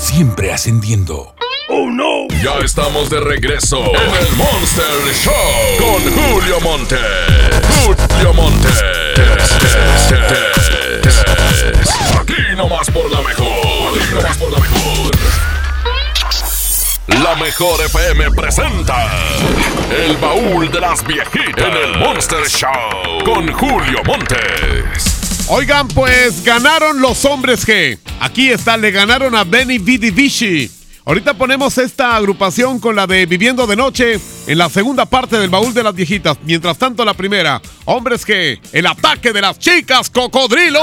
siempre ascendiendo. ¡Oh, no! Ya estamos de regreso en el Monster Show con Julio Monte. Julio Monte. Aquí nomás por la mejor. Aquí nomás por la mejor. La mejor FM presenta El baúl de las viejitas en el Monster Show con Julio Montes. Oigan, pues ganaron los hombres G. Aquí está, le ganaron a Benny Vidi Vici. Ahorita ponemos esta agrupación con la de Viviendo de Noche en la segunda parte del baúl de las viejitas. Mientras tanto, la primera, hombres G, el ataque de las chicas cocodrilo.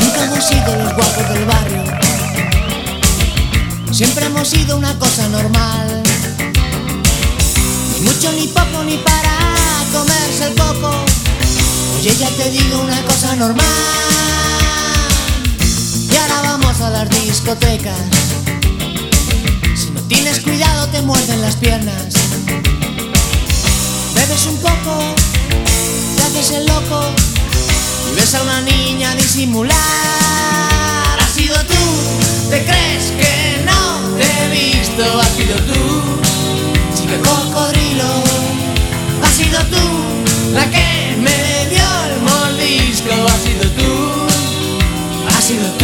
Nunca hemos sido los guapos del barrio. Siempre hemos sido una cosa normal. Ni mucho ni poco ni para comerse el coco. Oye, ya te digo una cosa normal. Y ahora vamos a las discotecas. Si no tienes cuidado te muerden las piernas. Bebes un poco, te haces el loco y ves a una niña disimular. Has sido tú, te crees que no te he visto. Has sido tú, chica cocodrilo. Has sido tú, la que me dio el mordisco. Has sido tú, has sido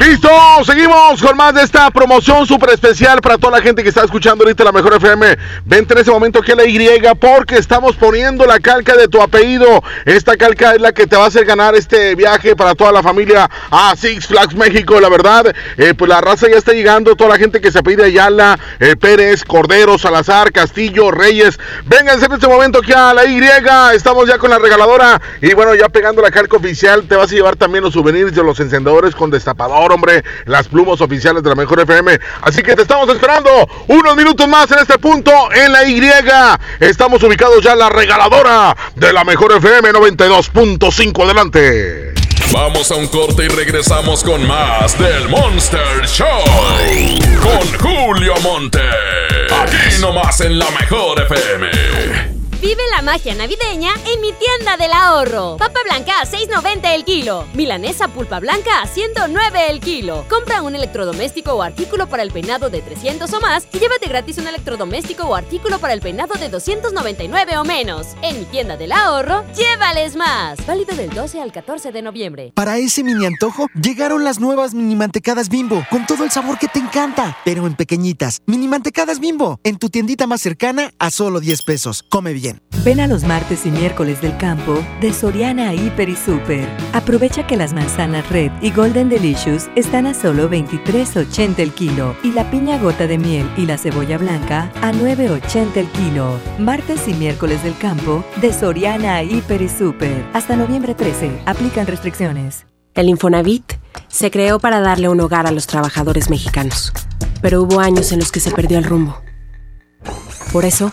¡Listo! Seguimos con más de esta promoción súper especial para toda la gente que está escuchando ahorita la Mejor FM. Vente en ese momento a la Y porque estamos poniendo la calca de tu apellido. Esta calca es la que te va a hacer ganar este viaje para toda la familia a Six Flags México. La verdad, eh, pues la raza ya está llegando. Toda la gente que se pide Ayala, eh, Pérez, Cordero, Salazar, Castillo, Reyes. Vénganse en este momento aquí a la Y. Estamos ya con la regaladora. Y bueno, ya pegando la calca oficial, te vas a llevar también los souvenirs de los encendedores con destapador, hombre. Las plumas oficiales de la Mejor FM. Así que te estamos esperando unos minutos más en este punto en la Y. Estamos ubicados ya en la regaladora de la Mejor FM 92.5. Adelante. Vamos a un corte y regresamos con más del Monster Show. Con Julio Monte. Aquí nomás en la mejor FM. Vive la magia navideña en mi tienda del ahorro. Papa blanca a 6.90 el kilo. Milanesa pulpa blanca a 109 el kilo. Compra un electrodoméstico o artículo para el peinado de 300 o más y llévate gratis un electrodoméstico o artículo para el peinado de 299 o menos. En mi tienda del ahorro, llévales más. Válido del 12 al 14 de noviembre. Para ese mini antojo, llegaron las nuevas mini mantecadas bimbo, con todo el sabor que te encanta, pero en pequeñitas. Mini mantecadas bimbo, en tu tiendita más cercana a solo 10 pesos. Come bien. Ven a los martes y miércoles del campo de Soriana Hiper y Super. Aprovecha que las manzanas Red y Golden Delicious están a solo 23.80 el kilo y la piña gota de miel y la cebolla blanca a 9.80 el kilo. Martes y miércoles del campo de Soriana Hiper y Super. Hasta noviembre 13. Aplican restricciones. El Infonavit se creó para darle un hogar a los trabajadores mexicanos, pero hubo años en los que se perdió el rumbo. Por eso,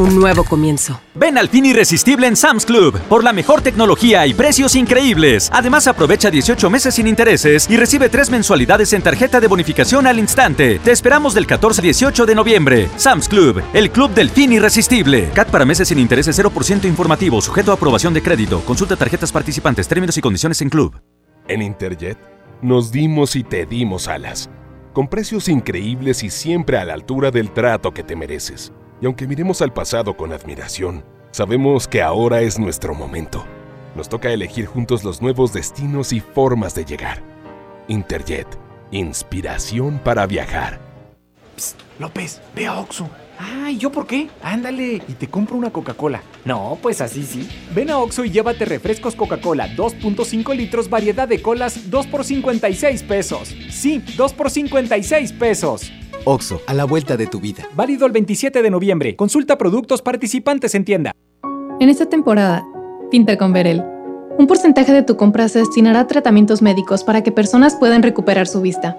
un nuevo comienzo. Ven al fin irresistible en Sam's Club por la mejor tecnología y precios increíbles. Además, aprovecha 18 meses sin intereses y recibe tres mensualidades en tarjeta de bonificación al instante. Te esperamos del 14 al 18 de noviembre. Sam's Club, el club del fin irresistible. CAT para meses sin intereses 0% informativo, sujeto a aprobación de crédito. Consulta tarjetas participantes, términos y condiciones en club. En Interjet nos dimos y te dimos alas, con precios increíbles y siempre a la altura del trato que te mereces. Y aunque miremos al pasado con admiración, sabemos que ahora es nuestro momento. Nos toca elegir juntos los nuevos destinos y formas de llegar. Interjet, inspiración para viajar. López, ve a Oxxo. Ay, ¿yo por qué? Ándale, y te compro una Coca-Cola. No, pues así sí. Ven a Oxxo y llévate refrescos Coca-Cola 2.5 litros, variedad de colas, 2 por 56 pesos. Sí, 2 por 56 pesos. Oxo, a la vuelta de tu vida. Válido el 27 de noviembre. Consulta productos participantes en tienda. En esta temporada, pinta con Verel. Un porcentaje de tu compra se destinará a tratamientos médicos para que personas puedan recuperar su vista.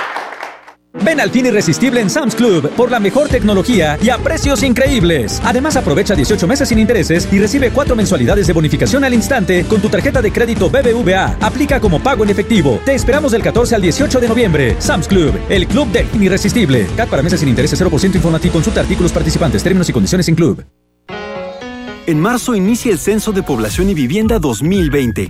Ven al fin irresistible en Sam's Club por la mejor tecnología y a precios increíbles. Además, aprovecha 18 meses sin intereses y recibe 4 mensualidades de bonificación al instante con tu tarjeta de crédito BBVA. Aplica como pago en efectivo. Te esperamos del 14 al 18 de noviembre. Sam's Club, el club del fin irresistible. CAT para meses sin intereses 0% informativo. Consulta artículos participantes, términos y condiciones en club. En marzo inicia el Censo de Población y Vivienda 2020.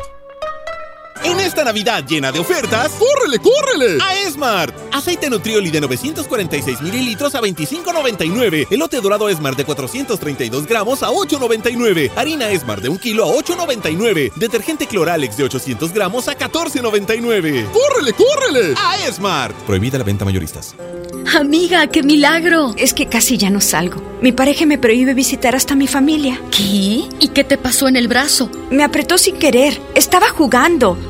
En esta Navidad llena de ofertas, ¡córrele, córrele! A Esmart. Aceite Nutrioli de 946 mililitros a 25.99. Elote dorado Esmart de 432 gramos a 8.99. Harina Esmart de 1 kilo a 8.99. Detergente Cloralex de 800 gramos a 14.99. ¡Córrele, córrele! A Esmart. Prohibida la venta mayoristas. Amiga, qué milagro. Es que casi ya no salgo. Mi pareja me prohíbe visitar hasta mi familia. ¿Qué? ¿Y qué te pasó en el brazo? Me apretó sin querer. Estaba jugando,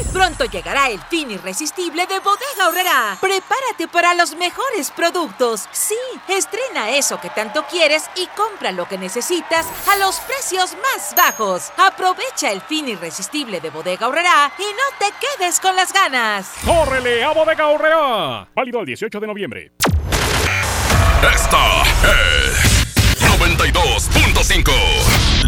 Muy pronto llegará el fin irresistible de Bodega Horrera. Prepárate para los mejores productos. Sí, estrena eso que tanto quieres y compra lo que necesitas a los precios más bajos. Aprovecha el fin irresistible de Bodega Horrera y no te quedes con las ganas. ¡Córrele a Bodega Horrera! Válido el 18 de noviembre. Esta es 92.5.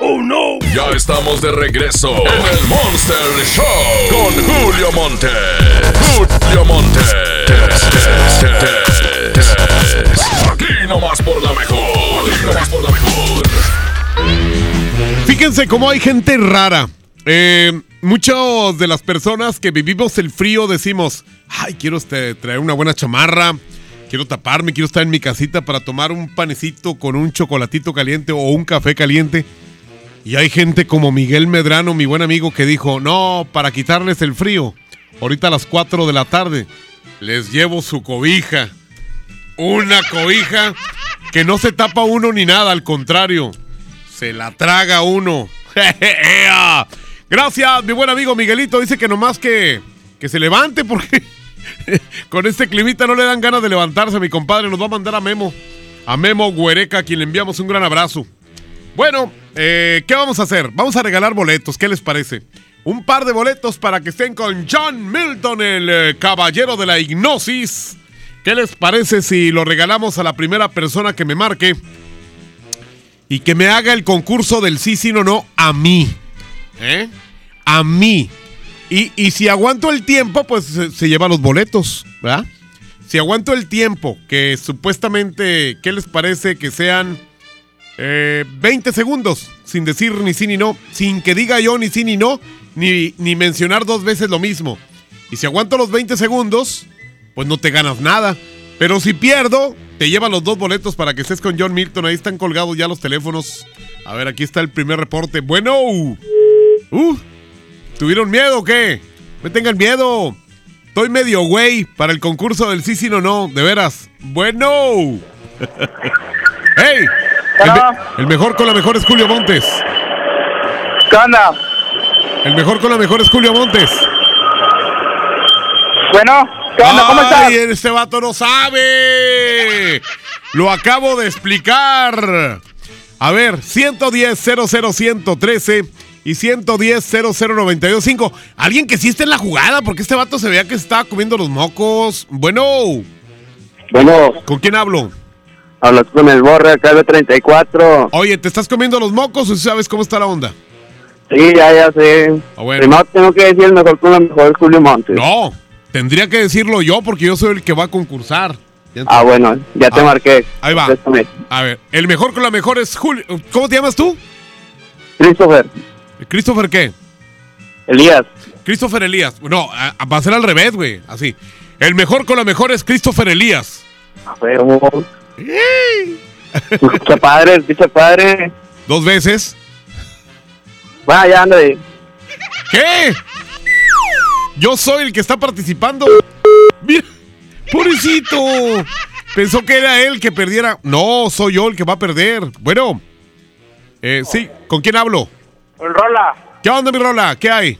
¡Oh no! Ya estamos de regreso en el Monster Show con Julio Monte. Julio Monte. Aquí nomás por la mejor. Aquí nomás por la mejor. Fíjense cómo hay gente rara. Eh, muchas de las personas que vivimos el frío decimos, ay, quiero este, traer una buena chamarra, quiero taparme, quiero estar en mi casita para tomar un panecito con un chocolatito caliente o un café caliente. Y hay gente como Miguel Medrano, mi buen amigo, que dijo, no, para quitarles el frío, ahorita a las 4 de la tarde, les llevo su cobija. Una cobija que no se tapa uno ni nada, al contrario, se la traga uno. Gracias, mi buen amigo Miguelito. Dice que nomás que, que se levante porque con este climita no le dan ganas de levantarse, mi compadre. Nos va a mandar a Memo. A Memo Huereca, a quien le enviamos un gran abrazo. Bueno, eh, ¿qué vamos a hacer? Vamos a regalar boletos, ¿qué les parece? Un par de boletos para que estén con John Milton, el eh, caballero de la hipnosis. ¿Qué les parece si lo regalamos a la primera persona que me marque y que me haga el concurso del sí, sí, no, no a mí? ¿Eh? A mí. Y, y si aguanto el tiempo, pues se, se lleva los boletos, ¿verdad? Si aguanto el tiempo, que supuestamente, ¿qué les parece que sean eh, 20 segundos sin decir ni sí ni no, sin que diga yo ni sí ni no, ni, ni mencionar dos veces lo mismo. Y si aguanto los 20 segundos, pues no te ganas nada. Pero si pierdo, te llevan los dos boletos para que estés con John Milton. Ahí están colgados ya los teléfonos. A ver, aquí está el primer reporte. Bueno. Uh, ¿Tuvieron miedo o qué? Me tengan miedo. Estoy medio güey para el concurso del sí, sí, no, no. De veras. Bueno. ¡Hey! El, me- el mejor con la mejor es Julio Montes. ¿Qué onda? El mejor con la mejor es Julio Montes. Bueno, ¿qué onda? ¿Cómo estás? Ay, este vato no sabe. Lo acabo de explicar. A ver, 110 00113 y 110 00925. Alguien que sí esté en la jugada, porque este vato se veía que se estaba comiendo los mocos. Bueno. Bueno. ¿Con quién hablo? Hablas con el borre acá de 34. Oye, ¿te estás comiendo los mocos o sabes cómo está la onda? Sí, ya, ya sé. Ah, bueno. Primero tengo que decir el mejor con la mejor es Julio Montes. No, tendría que decirlo yo porque yo soy el que va a concursar. Ah, bueno, ya te Ah, marqué. Ahí va. Contéstame. A ver, el mejor con la mejor es Julio. ¿Cómo te llamas tú? Christopher. ¿Christopher qué? Elías. Christopher Elías. No, a- a- va a ser al revés, güey. Así. El mejor con la mejor es Christopher Elías. A huevo. Escucha padre, escucha padre. ¿Dos veces? Vaya, ándale. ¿Qué? Yo soy el que está participando. Mira, pobrecito. Pensó que era él que perdiera. No, soy yo el que va a perder. Bueno, eh, sí, ¿con quién hablo? El Rola. ¿Qué onda, mi Rola? ¿Qué hay?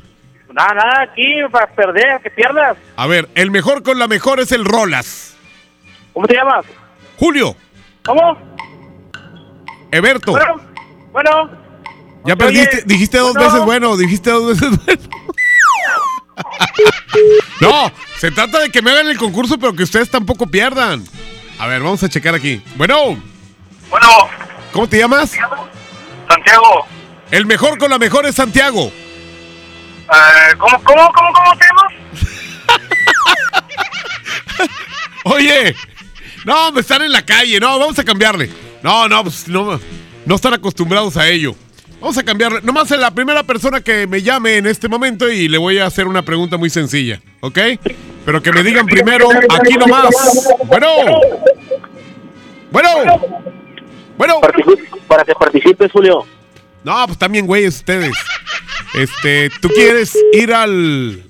Nada, nada, aquí para perder, que pierdas. A ver, el mejor con la mejor es el Rolas. ¿Cómo te llamas? Julio, ¿Cómo? Eberto. Bueno, bueno. Ya perdiste, dijiste dos bueno. veces bueno, dijiste dos veces bueno. No, se trata de que me hagan el concurso, pero que ustedes tampoco pierdan. A ver, vamos a checar aquí. Bueno. Bueno. ¿Cómo te llamas? Santiago. El mejor con la mejor es Santiago. Eh, ¿cómo, cómo, cómo, cómo te llamas? Oye, no, me están en la calle. No, vamos a cambiarle. No, no, pues no, no están acostumbrados a ello. Vamos a cambiarle. Nomás es la primera persona que me llame en este momento y le voy a hacer una pregunta muy sencilla, ¿ok? Pero que me digan primero aquí nomás. Bueno. Bueno. Bueno. Para que participes, Julio. No, pues también, güeyes, ustedes. Este, ¿tú quieres ir al.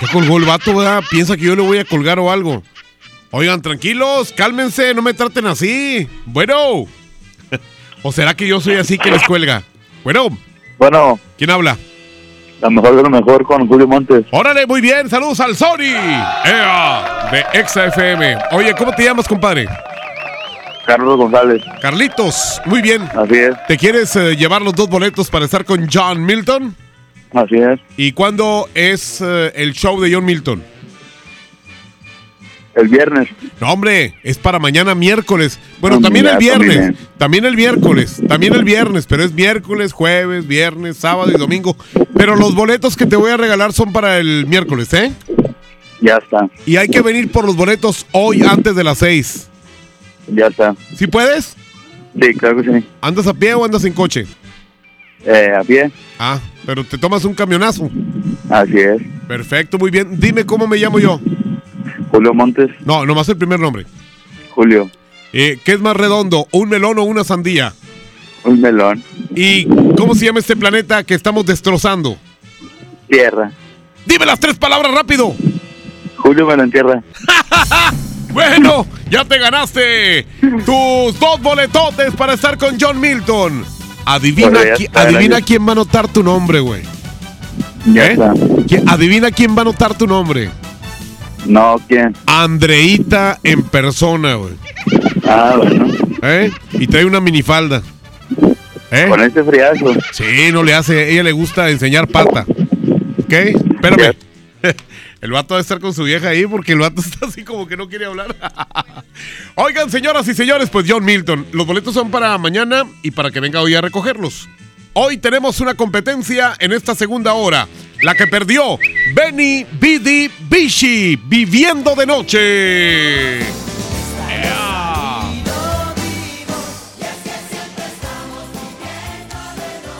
Ya colgó el vato, ¿verdad? Piensa que yo le voy a colgar o algo. Oigan, tranquilos, cálmense, no me traten así. Bueno. ¿O será que yo soy así que les cuelga? Bueno. Bueno. ¿Quién habla? La mejor de lo mejor con Julio Montes. Órale, muy bien, saludos al Sony. ¡Ea! De Exa FM. Oye, ¿cómo te llamas, compadre? Carlos González. Carlitos, muy bien. Así es. ¿Te quieres eh, llevar los dos boletos para estar con John Milton? Así es. ¿Y cuándo es eh, el show de John Milton? El viernes. No, hombre, es para mañana miércoles. Bueno, también el viernes. también. También el miércoles. También el viernes. Pero es miércoles, jueves, viernes, sábado y domingo. Pero los boletos que te voy a regalar son para el miércoles, ¿eh? Ya está. Y hay que venir por los boletos hoy antes de las seis. Ya está. ¿Sí puedes? Sí, claro que sí. ¿Andas a pie o andas en coche? Eh, a pie. Ah, pero te tomas un camionazo. Así es. Perfecto, muy bien. Dime cómo me llamo yo. Julio Montes. No, nomás el primer nombre. Julio. Eh, ¿Qué es más redondo, un melón o una sandía? Un melón. ¿Y cómo se llama este planeta que estamos destrozando? Tierra. Dime las tres palabras rápido. Julio me lo entierra. Bueno, ya te ganaste tus dos boletotes para estar con John Milton. Adivina, qui- adivina quién va a anotar tu nombre, güey. ¿Eh? está. ¿Qui- Adivina quién va a anotar tu nombre. No, ¿quién? Andreita en persona, güey. Ah, bueno. ¿Eh? Y trae una minifalda. ¿Eh? Con este friazo. Sí, no le hace. Ella le gusta enseñar pata. ¿Ok? Espérame. El vato va a estar con su vieja ahí porque el vato está así como que no quiere hablar. Oigan, señoras y señores, pues John Milton, los boletos son para mañana y para que venga hoy a recogerlos. Hoy tenemos una competencia en esta segunda hora. La que perdió Benny Bidi Bishi, viviendo de noche.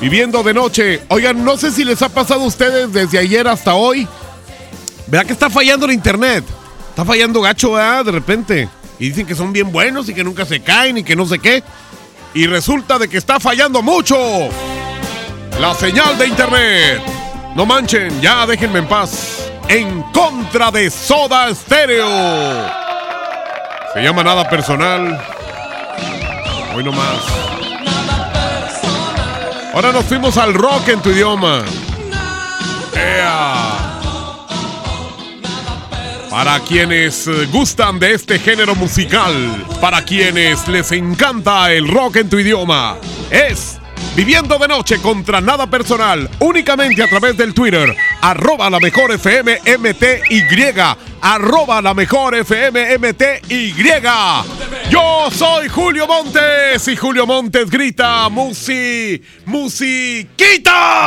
Viviendo de noche. Oigan, no sé si les ha pasado a ustedes desde ayer hasta hoy. Verá que está fallando el internet. Está fallando gacho, ¿verdad? De repente. Y dicen que son bien buenos y que nunca se caen y que no sé qué. Y resulta de que está fallando mucho. La señal de internet. No manchen, ya déjenme en paz. En contra de Soda Stereo. Se llama nada personal. Hoy no más. Ahora nos fuimos al rock en tu idioma. Para quienes gustan de este género musical, para quienes les encanta el rock en tu idioma, es Viviendo de Noche contra Nada Personal, únicamente a través del Twitter, arroba la mejor FM MTY, arroba la mejor FM MTY. Yo soy Julio Montes y Julio Montes grita, Musi, musiquita.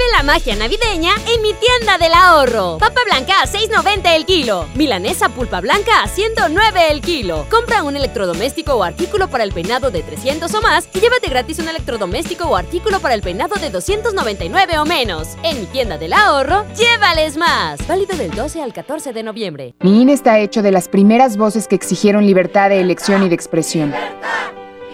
Vive la magia navideña en mi tienda del ahorro. Papa blanca a 6.90 el kilo. Milanesa pulpa blanca a 109 el kilo. Compra un electrodoméstico o artículo para el peinado de 300 o más y llévate gratis un electrodoméstico o artículo para el peinado de 299 o menos. En mi tienda del ahorro, llévales más. Válido del 12 al 14 de noviembre. Mi INE está hecho de las primeras voces que exigieron libertad de elección y de expresión.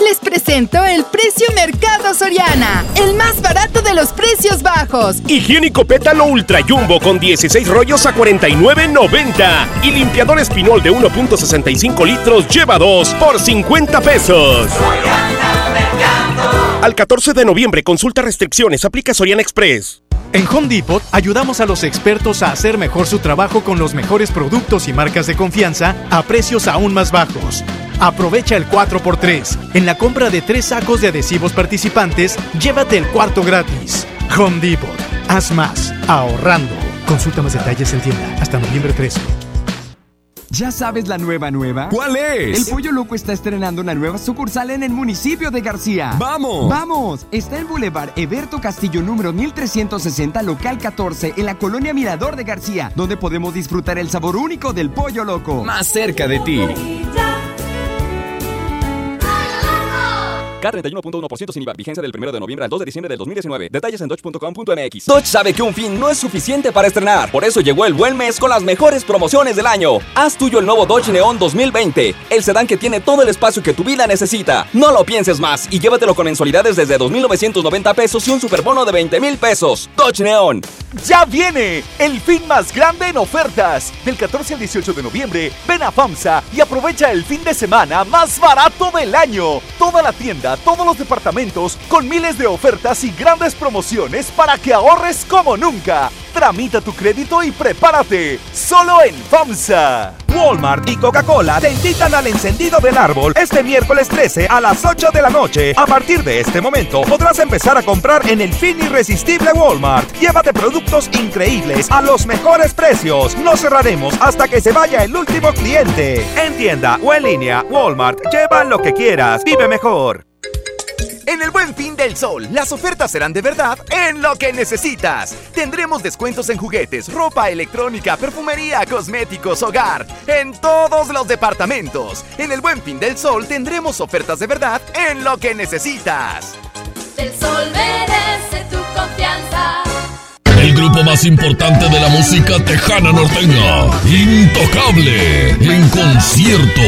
Les presento el precio Mercado Soriana, el más barato de los precios bajos. Higiénico pétalo ultra jumbo con 16 rollos a 49.90 y limpiador espinol de 1.65 litros lleva 2 por 50 pesos. Al 14 de noviembre consulta restricciones, aplica Soriana Express. En Home Depot ayudamos a los expertos a hacer mejor su trabajo con los mejores productos y marcas de confianza a precios aún más bajos. Aprovecha el 4x3. En la compra de tres sacos de adhesivos participantes, llévate el cuarto gratis. Home Depot. Haz más, ahorrando. Consulta más detalles en tienda hasta noviembre 13. ¿Ya sabes la nueva nueva? ¿Cuál es? El Pollo Loco está estrenando una nueva sucursal en el municipio de García. ¡Vamos! ¡Vamos! Está en Boulevard Eberto Castillo número 1360, local 14, en la colonia Mirador de García, donde podemos disfrutar el sabor único del Pollo Loco. Más cerca de ti. K31.1% sin IVA. Vigencia del 1 de noviembre al 2 de diciembre del 2019. Detalles en dodge.com.mx. Dodge sabe que un fin no es suficiente para estrenar. Por eso llegó el buen mes con las mejores promociones del año. Haz tuyo el nuevo Dodge Neon 2020. El sedán que tiene todo el espacio que tu vida necesita. No lo pienses más y llévatelo con mensualidades desde 2.990 pesos y un superbono de 20 mil pesos. Dodge Neon. ¡Ya viene! El fin más grande en ofertas. Del 14 al 18 de noviembre, ven a FAMSA y aprovecha el fin de semana más barato del año. Toda la tienda, todos los departamentos, con miles de ofertas y grandes promociones para que ahorres como nunca. Tramita tu crédito y prepárate. Solo en FAMSA. Walmart y Coca-Cola te invitan al encendido del árbol este miércoles 13 a las 8 de la noche. A partir de este momento podrás empezar a comprar en el fin irresistible Walmart. Llévate productos increíbles a los mejores precios. No cerraremos hasta que se vaya el último cliente. En tienda o en línea, Walmart, lleva lo que quieras. Vive mejor. En el Buen Fin del Sol, las ofertas serán de verdad en lo que necesitas. Tendremos descuentos en juguetes, ropa electrónica, perfumería, cosméticos, hogar, en todos los departamentos. En el Buen Fin del Sol tendremos ofertas de verdad en lo que necesitas. El sol merece grupo más importante de la música tejana norteña, Intocable, en concierto,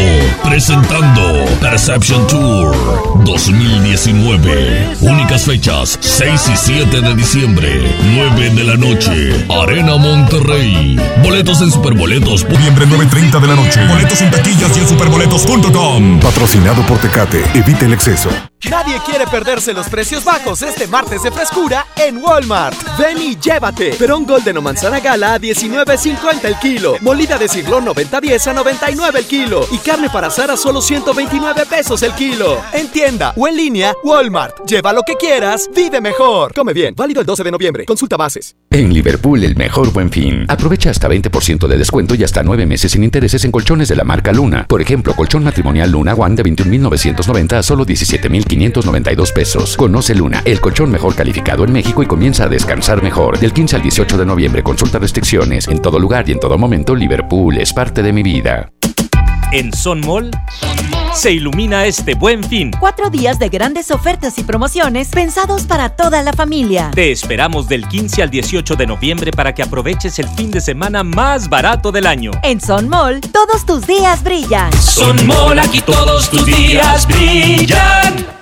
presentando Perception Tour 2019. Únicas fechas, 6 y 7 de diciembre, 9 de la noche, Arena Monterrey. Boletos en Superboletos, noviembre 9.30 de la noche. Boletos en taquillas y en superboletos.com. Patrocinado por Tecate. Evita el exceso. Nadie quiere perderse los precios bajos este martes de frescura en Walmart. Ven y llévate. Perón Golden o manzana gala a 19.50 el kilo. Molida de ciglón 90-10 a 99 el kilo. Y carne para asar a solo 129 pesos el kilo. En tienda o en línea, Walmart. Lleva lo que quieras, vive mejor. Come bien. Válido el 12 de noviembre. Consulta bases. En Liverpool, el mejor buen fin. Aprovecha hasta 20% de descuento y hasta 9 meses sin intereses en colchones de la marca Luna. Por ejemplo, colchón matrimonial Luna One de 21.990 a solo 17.592 pesos. Conoce Luna, el colchón mejor calificado en México y comienza a descansar mejor. Del 15 al 18 de noviembre, consulta restricciones. En todo lugar y en todo momento, Liverpool es parte de mi vida. En Son Mall se ilumina este buen fin. Cuatro días de grandes ofertas y promociones pensados para toda la familia. Te esperamos del 15 al 18 de noviembre para que aproveches el fin de semana más barato del año. En Son Mall, todos tus días brillan. Son Mall, aquí todos tus días brillan.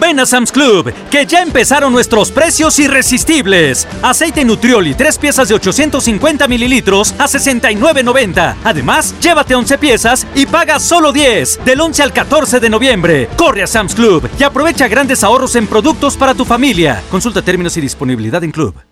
Ven a Sam's Club, que ya empezaron nuestros precios irresistibles. Aceite Nutrioli, 3 piezas de 850 mililitros a 69.90. Además, llévate 11 piezas y paga solo 10. Del 11 al 14 de noviembre. Corre a Sam's Club y aprovecha grandes ahorros en productos para tu familia. Consulta términos y disponibilidad en Club.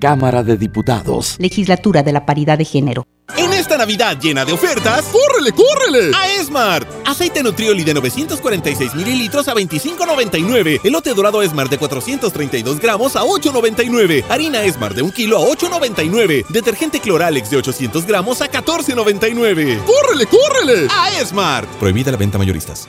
Cámara de Diputados. Legislatura de la Paridad de Género. En esta Navidad llena de ofertas, ¡córrele, córrele! A Esmart. Aceite Nutrioli de 946 mililitros a 25.99. Elote dorado Esmart de 432 gramos a 8.99. Harina Esmart de 1 kilo a 8.99. Detergente Cloralex de 800 gramos a 14.99. ¡Córrele, córrele! A Esmart. Prohibida la venta mayoristas.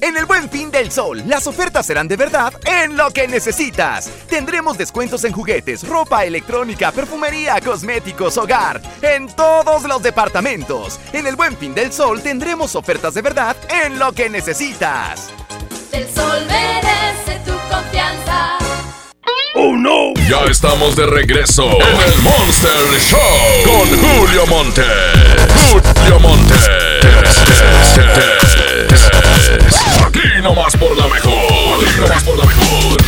En el Buen Fin del Sol, las ofertas serán de verdad en lo que necesitas. Tendremos descuentos en juguetes, ropa electrónica, perfumería, cosméticos, hogar, en todos los departamentos. En el Buen Fin del Sol tendremos ofertas de verdad en lo que necesitas. El sol merece tu confianza. ¡Oh, no! Ya estamos de regreso en el Monster Show con Julio Monte. Julio Monte. Aquí nomás por la mejor. Aquí nomás por la mejor.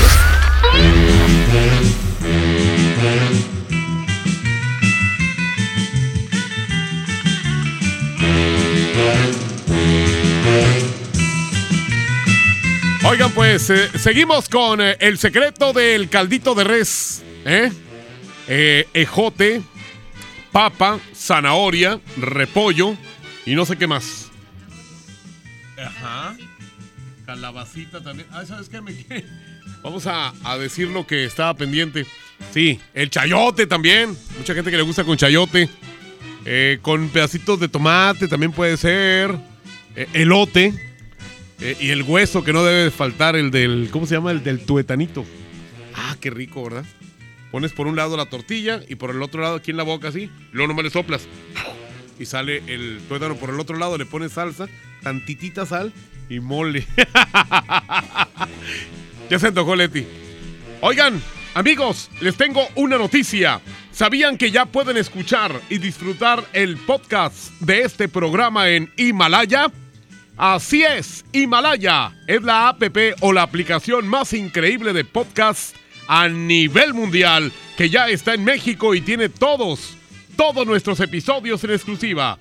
Oigan, pues eh, seguimos con eh, el secreto del caldito de res. ¿eh? Eh, ejote, papa, zanahoria, repollo y no sé qué más. Ajá. Calabacita también. Ah, ¿sabes qué? Me... Vamos a, a decir lo que estaba pendiente. Sí, el chayote también. Mucha gente que le gusta con chayote. Eh, con pedacitos de tomate también puede ser. Eh, elote. Eh, y el hueso que no debe faltar, el del. ¿Cómo se llama? El del tuetanito. Ah, qué rico, ¿verdad? Pones por un lado la tortilla y por el otro lado aquí en la boca así. Luego nomás le soplas. Y sale el tuétano por el otro lado, le pones salsa, tantitita sal y mole. ya se antojó Leti. Oigan, amigos, les tengo una noticia. ¿Sabían que ya pueden escuchar y disfrutar el podcast de este programa en Himalaya? Así es, Himalaya es la app o la aplicación más increíble de podcast a nivel mundial que ya está en México y tiene todos, todos nuestros episodios en exclusiva.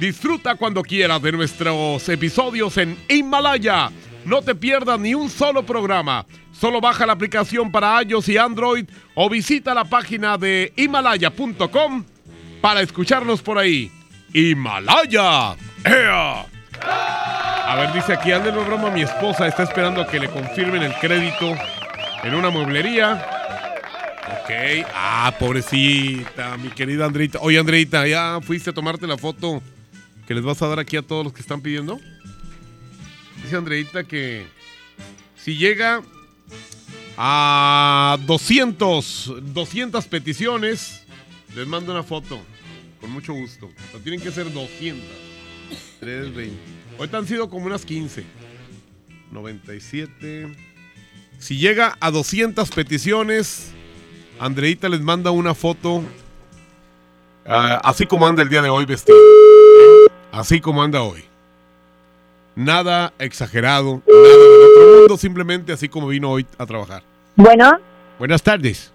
Disfruta cuando quieras de nuestros episodios en Himalaya. No te pierdas ni un solo programa. Solo baja la aplicación para iOS y Android o visita la página de himalaya.com para escucharnos por ahí. Himalaya. ¡Ea! A ver, dice aquí, Andelo broma, mi esposa está esperando que le confirmen el crédito en una mueblería. Ok, ah, pobrecita, mi querida Andreita. Oye, Andreita, ¿ya fuiste a tomarte la foto que les vas a dar aquí a todos los que están pidiendo? Dice Andreita que si llega a 200, 200 peticiones, les mando una foto. Con mucho gusto. Tienen que ser 200. 320. Ahorita han sido como unas 15. 97. Si llega a 200 peticiones, Andreita les manda una foto. ah, así como anda el día de hoy vestido. Así como anda hoy. Nada exagerado, nada del otro mundo, simplemente así como vino hoy a trabajar. Bueno, Buenas tardes.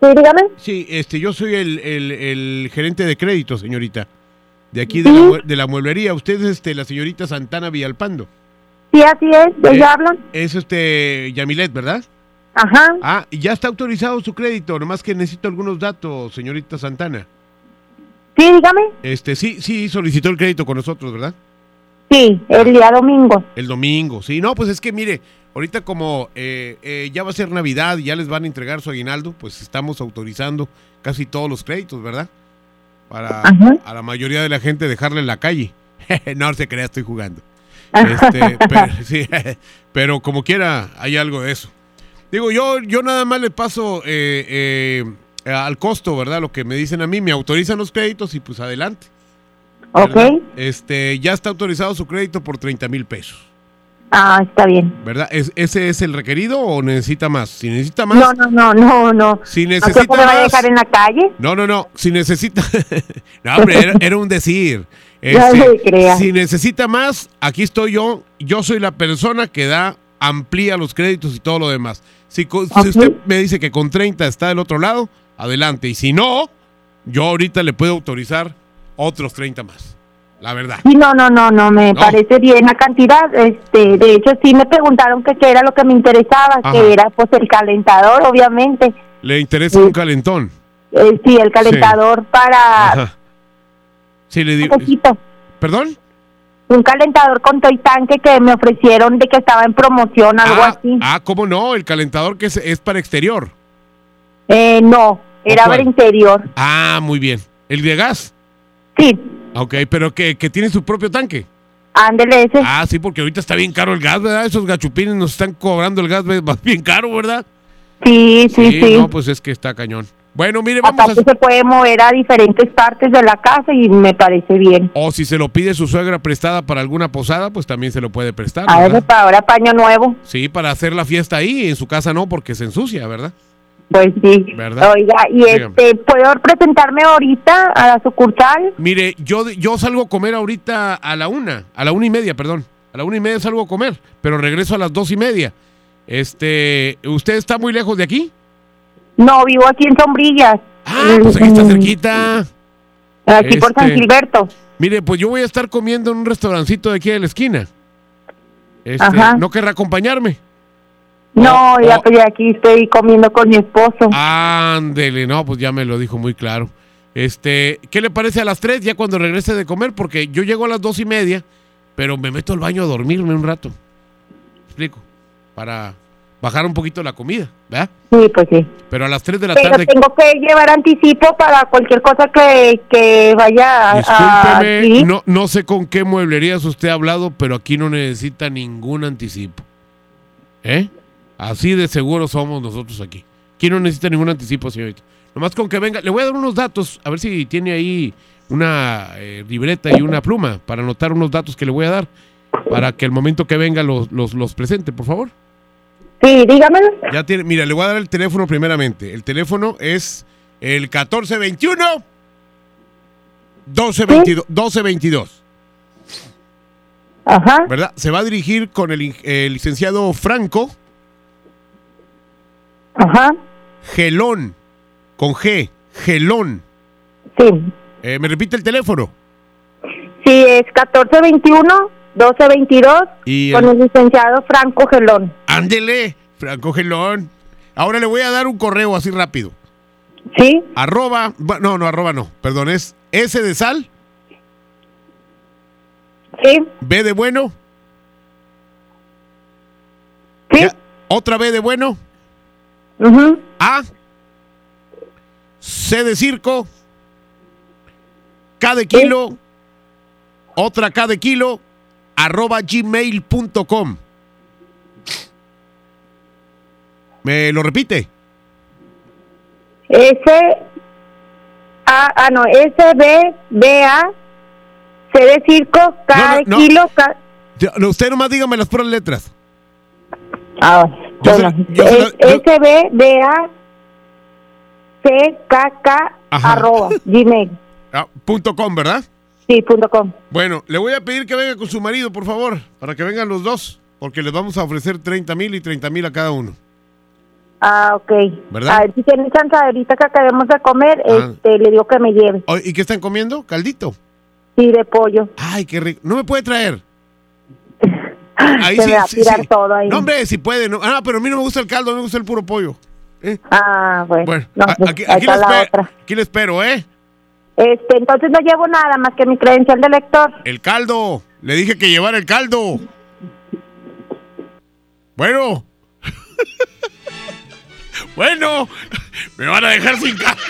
sí, dígame. Sí, este, yo soy el, el- el gerente de crédito, señorita. De aquí de, la, mue- de la mueblería. Usted es este, la señorita Santana Villalpando. Sí, así es, de Eh, ella hablan. Es este Yamilet, ¿verdad? Ajá. Ah, y ya está autorizado su crédito, nomás que necesito algunos datos, señorita Santana. Sí, dígame. Este, sí, sí, solicitó el crédito con nosotros, ¿verdad? Sí, el día domingo. El domingo, sí. No, pues es que mire, ahorita como eh, eh, ya va a ser Navidad y ya les van a entregar su aguinaldo, pues estamos autorizando casi todos los créditos, ¿verdad? Para a la mayoría de la gente dejarle en la calle. no se crea, estoy jugando. Este, pero, sí, pero como quiera, hay algo de eso. Digo, yo, yo nada más le paso eh, eh, al costo, ¿verdad? Lo que me dicen a mí, me autorizan los créditos y pues adelante. Ok. ¿verdad? Este, ya está autorizado su crédito por 30 mil pesos, Ah, está bien. ¿verdad? ¿Es, ¿Ese es el requerido o necesita más? Si necesita más. No, no, no, no, no. Si ¿No necesita se me va a más- dejar en la calle? No, no, no. Si necesita. no, hombre, era, era un decir. Este, le crea. si necesita más, aquí estoy yo. Yo soy la persona que da, amplía los créditos y todo lo demás. Si, si usted me dice que con 30 está del otro lado, adelante. Y si no, yo ahorita le puedo autorizar otros 30 más. La verdad. Sí, no, no, no, no, me No. parece bien la cantidad. Este, de hecho, sí me preguntaron que qué era lo que me interesaba, Ajá. que era pues el calentador, obviamente. Le interesa un calentón. Eh, sí, el calentador para Ajá. Sí, le un digo. poquito. ¿Perdón? Un calentador con toy tanque que me ofrecieron de que estaba en promoción, algo ah, así. ah, ¿cómo no? El calentador que es, es para exterior. Eh, no, era para interior. Ah, muy bien. ¿El de gas? Sí. Ok, pero que, que tiene su propio tanque. Ándele ese. Ah, sí, porque ahorita está bien caro el gas, ¿verdad? Esos gachupines nos están cobrando el gas más bien caro, ¿verdad? Sí, sí, sí. No, pues es que está cañón. Bueno, mire, vamos Aparte a... se puede mover a diferentes partes de la casa y me parece bien. O si se lo pide su suegra prestada para alguna posada, pues también se lo puede prestar. A ver, para ahora paño nuevo. Sí, para hacer la fiesta ahí, en su casa no, porque se ensucia, ¿verdad? Pues sí. ¿Verdad? Oiga, y Dígame. este, ¿puedo presentarme ahorita a la sucursal? Mire, yo, yo salgo a comer ahorita a la una, a la una y media, perdón. A la una y media salgo a comer, pero regreso a las dos y media. Este, ¿usted está muy lejos de aquí? No, vivo aquí en Sombrillas. Ah, pues aquí está cerquita. Aquí por San Este, Gilberto. Mire, pues yo voy a estar comiendo en un restaurancito de aquí de la esquina. Este, Ajá. ¿No querrá acompañarme? No, ya, oh. aquí estoy comiendo con mi esposo. Ándele, no, pues ya me lo dijo muy claro. Este, ¿qué le parece a las tres ya cuando regrese de comer? Porque yo llego a las dos y media, pero me meto al baño a dormirme un rato. ¿Me explico? Para bajar un poquito la comida, ¿verdad? Sí, pues sí. Pero a las tres de la Pero tarde. tengo que llevar anticipo para cualquier cosa que, que vaya a... a- Discúlpeme, ¿sí? no, no sé con qué mueblerías usted ha hablado, pero aquí no necesita ningún anticipo. ¿Eh? Así de seguro somos nosotros aquí. Aquí no necesita ningún anticipo, señorita. Nomás con que venga, le voy a dar unos datos, a ver si tiene ahí una eh, libreta y una pluma para anotar unos datos que le voy a dar, para que el momento que venga los, los, los presente, por favor. Sí, dígamelo. Ya tiene, mira, le voy a dar el teléfono primeramente. El teléfono es el 1421 1222 1222. Ajá. ¿Verdad? Se va a dirigir con el licenciado Franco. Ajá. Gelón. Con G. Gelón. Sí. Eh, ¿Me repite el teléfono? Sí, es 1421 1222 Y con el- licenciado Franco Gelón. Ándele, Franco Gelón. Ahora le voy a dar un correo así rápido. ¿Sí? Arroba, no, no, arroba no, perdón, es S de sal, Sí. B de bueno. Sí. Ya, Otra B de bueno. Ujú. A. C de circo. K de kilo. Otra K de kilo. Arroba gmail.com. ¿Me lo repite? S A, ah, no, S B B A C de circo, K No, no, de no. kilo, K. Usted nomás dígame las puras letras. Ah, bueno, arroba gmail. Ah, punto com, ¿verdad? Sí, punto com. Bueno, le voy a pedir que venga con su marido, por favor, para que vengan los dos, porque les vamos a ofrecer 30 mil y 30 mil a cada uno. Ah, ok. ¿Verdad? A ver si tiene chance ahorita que acabemos de comer, Ah. este, le digo que me lleve. Oh, ¿Y qué están comiendo? ¿Caldito? Sí, de pollo. Ay, qué rico. ¿No me puede traer? Se me va a tirar todo ahí. No, hombre, si puede. no. Ah, pero a mí no me gusta el caldo, a mí me gusta el puro pollo. ¿eh? Ah, bueno. Bueno, No, a- pues, aquí, ahí aquí espero, otra. aquí le espero, ¿eh? Este, entonces no llevo nada más que mi credencial de lector. El caldo. Le dije que llevara el caldo. Bueno. bueno. Me van a dejar sin caldo.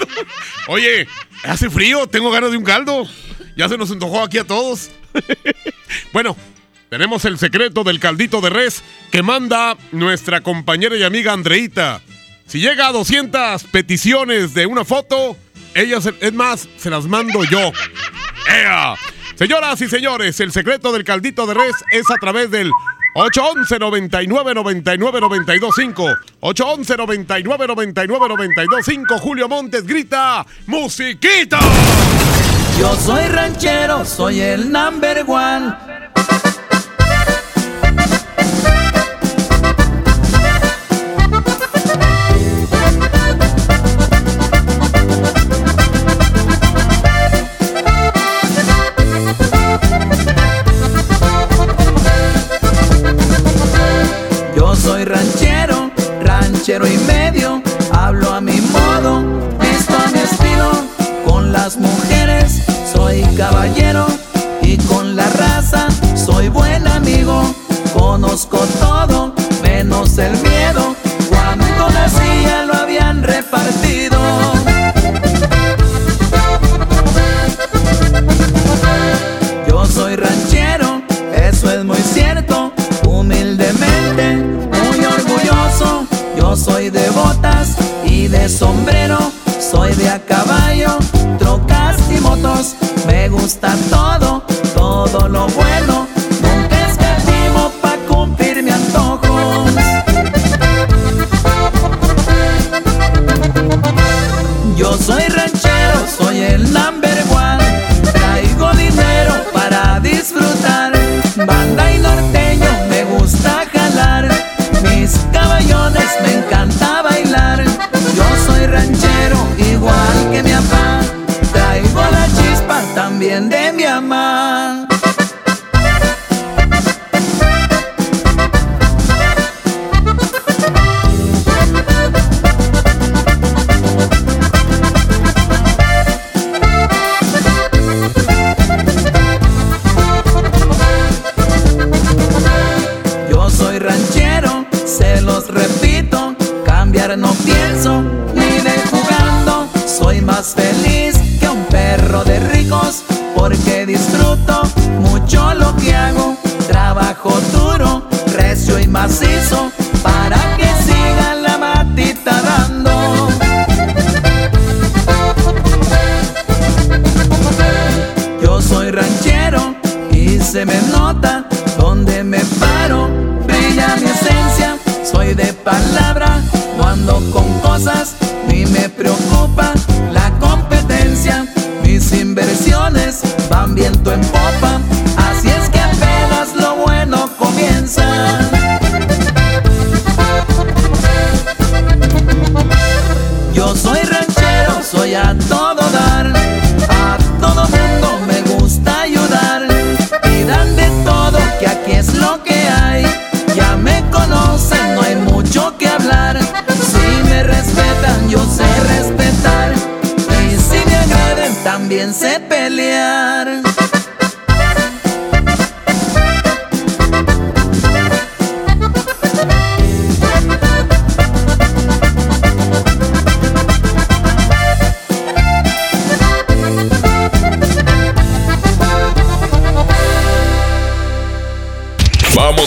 Oye, hace frío, tengo ganas de un caldo. Ya se nos antojó aquí a todos. bueno, tenemos el secreto del caldito de res que manda nuestra compañera y amiga Andreita. Si llega a 200 peticiones de una foto, ella, es más, se las mando yo. ¡Ea! Señoras y señores, el secreto del caldito de res es a través del 811 99 99 925 811 99 99 925 Julio Montes grita ¡Musiquita! Yo soy ranchero, soy el number one. Hablo a mi modo, visto a mi estilo, con las mujeres soy caballero y con la raza soy buen amigo, conozco todo menos el miedo, Soy de botas y de sombrero, soy de a caballo, trocas y motos. Me gusta todo, todo lo bueno.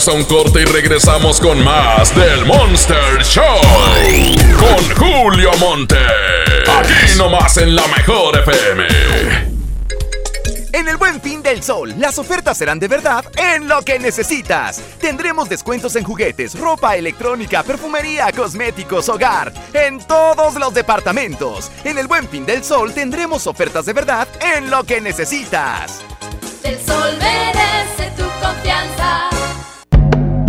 A un corte y regresamos con más del Monster Show. Con Julio Monte. Aquí nomás en la mejor FM. En el Buen Fin del Sol, las ofertas serán de verdad en lo que necesitas. Tendremos descuentos en juguetes, ropa electrónica, perfumería, cosméticos, hogar, en todos los departamentos. En el Buen Fin del Sol tendremos ofertas de verdad en lo que necesitas. El sol merece tu confianza.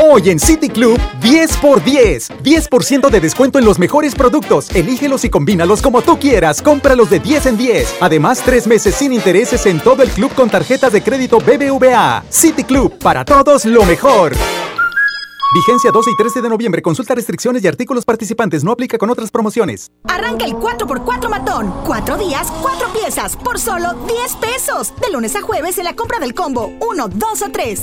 Hoy en City Club, 10 por 10. 10% de descuento en los mejores productos. Elígelos y combínalos como tú quieras. Cómpralos de 10 en 10. Además, tres meses sin intereses en todo el club con tarjetas de crédito BBVA. City Club, para todos lo mejor. Vigencia 12 y 13 de noviembre. Consulta restricciones y artículos participantes. No aplica con otras promociones. Arranca el 4x4 matón. Cuatro días, cuatro piezas, por solo 10 pesos. De lunes a jueves en la compra del combo 1, 2 o 3.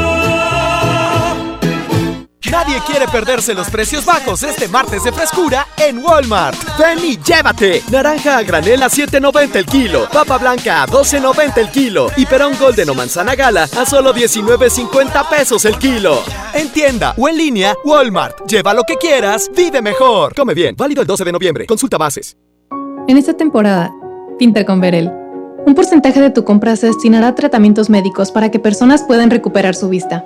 Nadie quiere perderse los precios bajos este martes de frescura en Walmart. Ven llévate. Naranja a granel a 7.90 el kilo. Papa blanca a 12.90 el kilo. Y perón golden o manzana gala a solo 19.50 pesos el kilo. En tienda o en línea, Walmart. Lleva lo que quieras, vive mejor. Come bien. Válido el 12 de noviembre. Consulta bases. En esta temporada, pinta con Verel. Un porcentaje de tu compra se destinará a tratamientos médicos para que personas puedan recuperar su vista.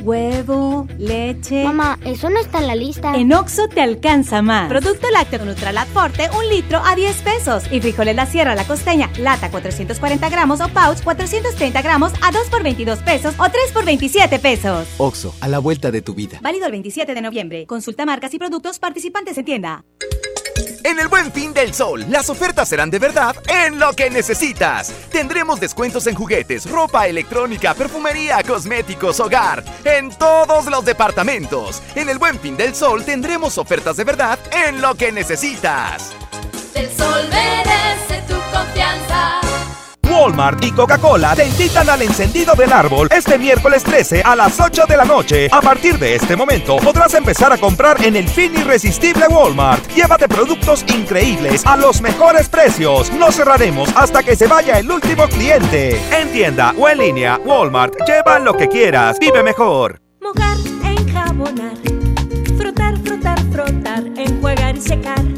Huevo, leche. Mamá, eso no está en la lista. En Oxo te alcanza más. Producto lácteo Nutralat Forte, un litro a 10 pesos. Y frijoles La Sierra La Costeña, lata 440 gramos o pouch 430 gramos a 2 por 22 pesos o 3 por 27 pesos. Oxo, a la vuelta de tu vida. Válido el 27 de noviembre. Consulta marcas y productos participantes en tienda. En el Buen Fin del Sol, las ofertas serán de verdad en lo que necesitas. Tendremos descuentos en juguetes, ropa electrónica, perfumería, cosméticos, hogar, en todos los departamentos. En el Buen Fin del Sol tendremos ofertas de verdad en lo que necesitas. El sol merece tu confianza. Walmart y Coca-Cola te invitan al encendido del árbol este miércoles 13 a las 8 de la noche. A partir de este momento podrás empezar a comprar en el fin irresistible Walmart. Llévate productos increíbles a los mejores precios. No cerraremos hasta que se vaya el último cliente. En tienda o en línea, Walmart, lleva lo que quieras. Vive mejor. Mojar, enjabonar, frotar, frotar, frotar, enjuagar y secar.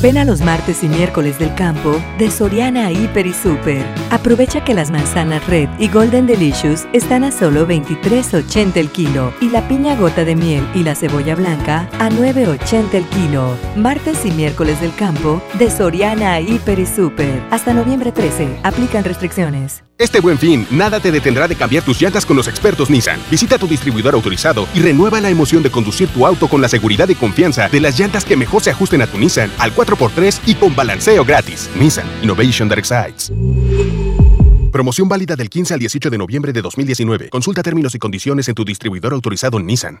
Ven a los martes y miércoles del campo de Soriana Hiper y Super. Aprovecha que las manzanas Red y Golden Delicious están a solo 23.80 el kilo y la piña gota de miel y la cebolla blanca a 9.80 el kilo. Martes y miércoles del campo de Soriana Hiper y Super. Hasta noviembre 13. Aplican restricciones. Este buen fin, nada te detendrá de cambiar tus llantas con los expertos Nissan. Visita tu distribuidor autorizado y renueva la emoción de conducir tu auto con la seguridad y confianza de las llantas que mejor se ajusten a tu Nissan al 4x3 y con balanceo gratis. Nissan Innovation That Excites. Promoción válida del 15 al 18 de noviembre de 2019. Consulta términos y condiciones en tu distribuidor autorizado Nissan.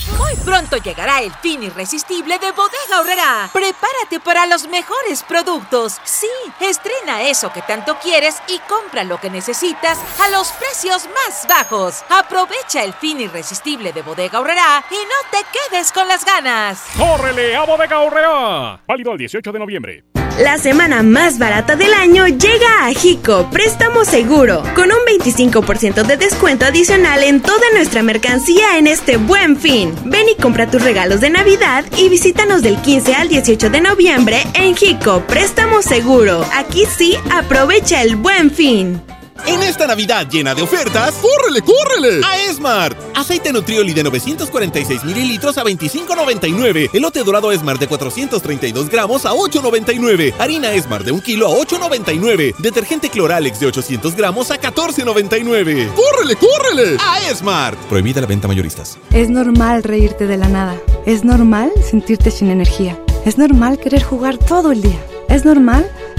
Pronto llegará el fin irresistible de Bodega Horrera. Prepárate para los mejores productos. Sí, estrena eso que tanto quieres y compra lo que necesitas a los precios más bajos. Aprovecha el fin irresistible de Bodega Horrera y no te quedes con las ganas. ¡Córrele a Bodega Horrera! Válido el 18 de noviembre. La semana más barata del año llega a Jico Préstamo Seguro, con un 25% de descuento adicional en toda nuestra mercancía en este buen fin. Ven y compra tus regalos de Navidad y visítanos del 15 al 18 de noviembre en Jico Préstamo Seguro. Aquí sí, aprovecha el buen fin. En esta Navidad llena de ofertas, ¡córrele, córrele! A Esmart. Aceite Nutrioli de 946 mililitros a 25.99. Elote dorado Esmart de 432 gramos a 8.99. Harina Esmart de 1 kilo a 8.99. Detergente Cloralex de 800 gramos a 14.99. ¡Córrele, córrele! A Esmart. Prohibida la venta mayoristas. Es normal reírte de la nada. Es normal sentirte sin energía. Es normal querer jugar todo el día. Es normal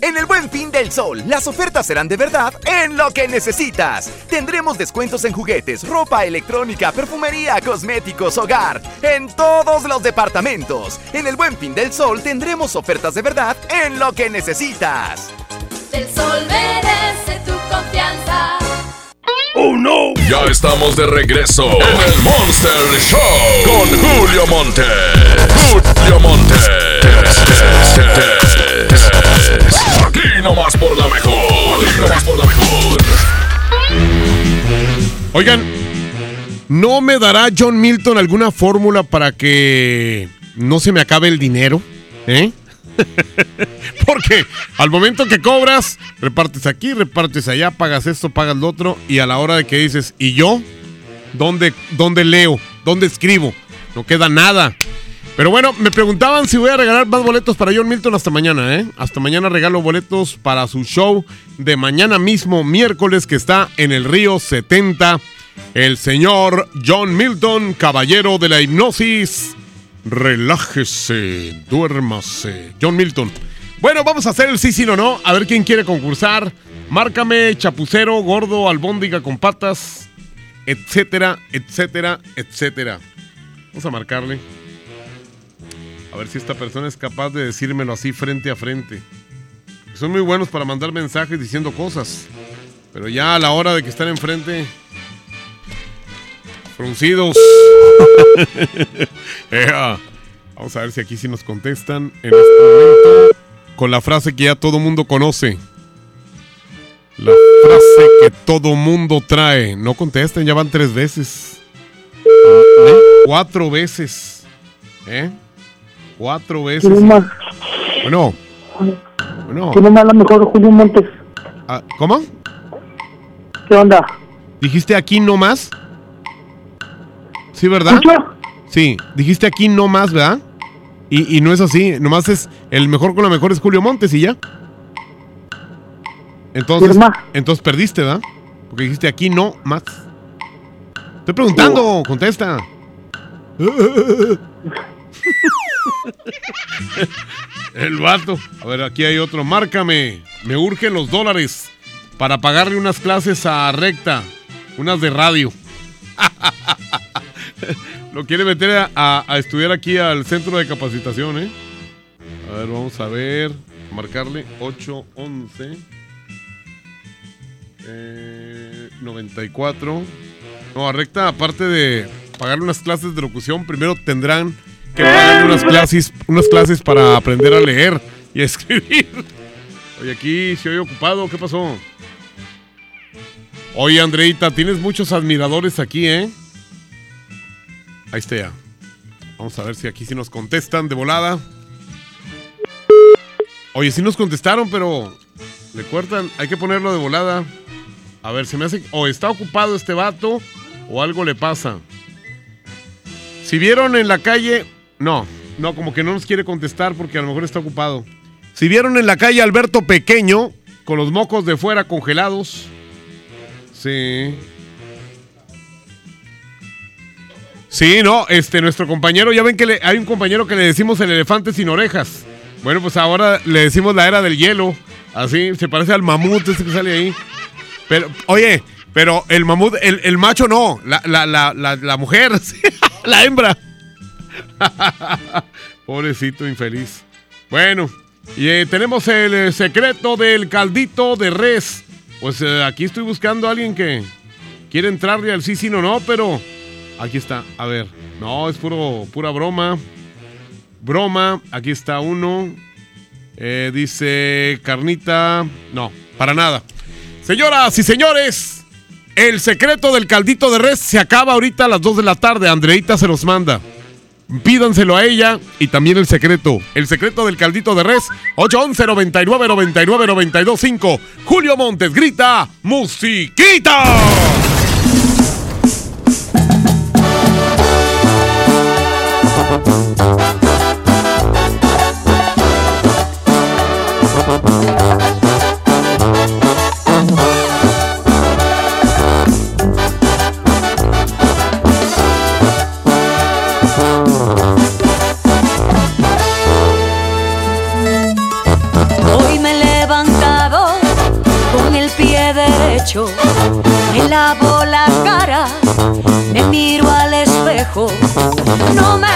En el Buen Fin del Sol, las ofertas serán de verdad en lo que necesitas. Tendremos descuentos en juguetes, ropa electrónica, perfumería, cosméticos, hogar, en todos los departamentos. En el Buen Fin del Sol tendremos ofertas de verdad en lo que necesitas. El sol merece tu confianza. ¡Oh no! Ya estamos de regreso en el Monster Show con Julio Monte. Julio Monte. Aquí nomás por la mejor. Aquí nomás por la mejor. Oigan, ¿no me dará John Milton alguna fórmula para que no se me acabe el dinero? ¿Eh? Porque al momento que cobras, repartes aquí, repartes allá, pagas esto, pagas lo otro, y a la hora de que dices, ¿y yo? ¿Dónde, dónde leo? ¿Dónde escribo? No queda nada. Pero bueno, me preguntaban si voy a regalar más boletos para John Milton hasta mañana, ¿eh? Hasta mañana regalo boletos para su show de mañana mismo, miércoles, que está en el Río 70. El señor John Milton, caballero de la hipnosis. Relájese, duérmase. John Milton. Bueno, vamos a hacer el sí, sí o no. A ver quién quiere concursar. Márcame, chapucero, gordo, albóndiga con patas, etcétera, etcétera, etcétera. Vamos a marcarle. A ver si esta persona es capaz de decírmelo así frente a frente. Son muy buenos para mandar mensajes diciendo cosas. Pero ya a la hora de que están enfrente. Fruncidos. Vamos a ver si aquí sí nos contestan en este momento. Con la frase que ya todo mundo conoce. La frase que todo mundo trae. No contesten, ya van tres veces. ¿Eh? Cuatro veces. ¿Eh? Cuatro veces. ¿Quién más? Bueno. Bueno. ¿Quién me habla mejor, Julio Montes? Ah, ¿Cómo? ¿Qué onda? ¿Dijiste aquí no más? Sí, ¿verdad? ¿Escucho? Sí, dijiste aquí no más, ¿verdad? Y, y no es así, nomás es el mejor con la mejor es Julio Montes y ya. Entonces, Firma. entonces perdiste, ¿verdad? Porque dijiste aquí no más. Estoy preguntando, contesta. El vato. A ver, aquí hay otro. Márcame. Me urgen los dólares para pagarle unas clases a Recta. Unas de radio. Lo quiere meter a, estudiar aquí al centro de capacitación, ¿eh? A ver, vamos a ver. Marcarle 811 eh, 94. No, a Recta, aparte de pagarle unas clases de locución, primero tendrán que pagarle unas clases, unas clases para aprender a leer y a escribir. Oye, aquí se oye ocupado, ¿qué pasó? Oye, Andreita, tienes muchos admiradores aquí, ¿eh? Ahí está ya. Vamos a ver si aquí sí nos contestan de volada. Oye, sí nos contestaron, pero le cortan. Hay que ponerlo de volada. A ver, se me hace. O está ocupado este vato o algo le pasa. Si vieron en la calle. No, no, como que no nos quiere contestar porque a lo mejor está ocupado. Si vieron en la calle Alberto Pequeño con los mocos de fuera congelados. Sí. Sí, no, este, nuestro compañero, ya ven que hay un compañero que le decimos el elefante sin orejas. Bueno, pues ahora le decimos la era del hielo. Así, se parece al mamut este que sale ahí. Pero, oye, pero el mamut, el, el macho no, la, la, la, la, mujer, la hembra. Pobrecito infeliz. Bueno, y eh, tenemos el eh, secreto del caldito de res. Pues eh, aquí estoy buscando a alguien que quiere entrarle al sí, sí, no, no, pero aquí está. A ver, no, es pura broma. Broma, aquí está uno. Dice carnita. No, para nada. Señoras y señores, el secreto del caldito de res se acaba ahorita a las 2 de la tarde. Andreita se los manda. Pídanselo a ella y también el secreto. El secreto del caldito de res. 811 99 99 92 5. Julio Montes grita: ¡Musiquita! No me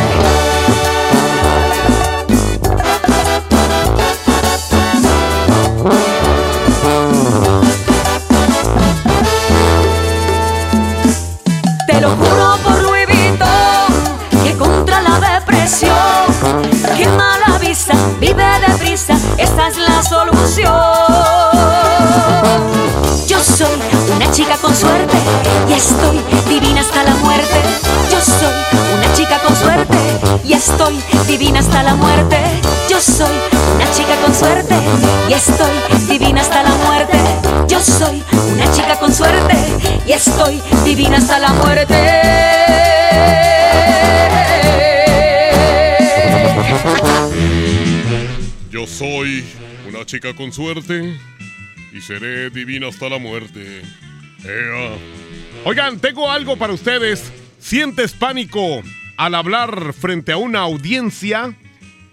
Estoy divina hasta la muerte. Yo soy una chica con suerte y estoy divina hasta la muerte. Yo soy una chica con suerte y estoy divina hasta la muerte. Yo soy una chica con suerte y seré divina hasta la muerte. Oigan, tengo algo para ustedes. ¿Sientes pánico al hablar frente a una audiencia?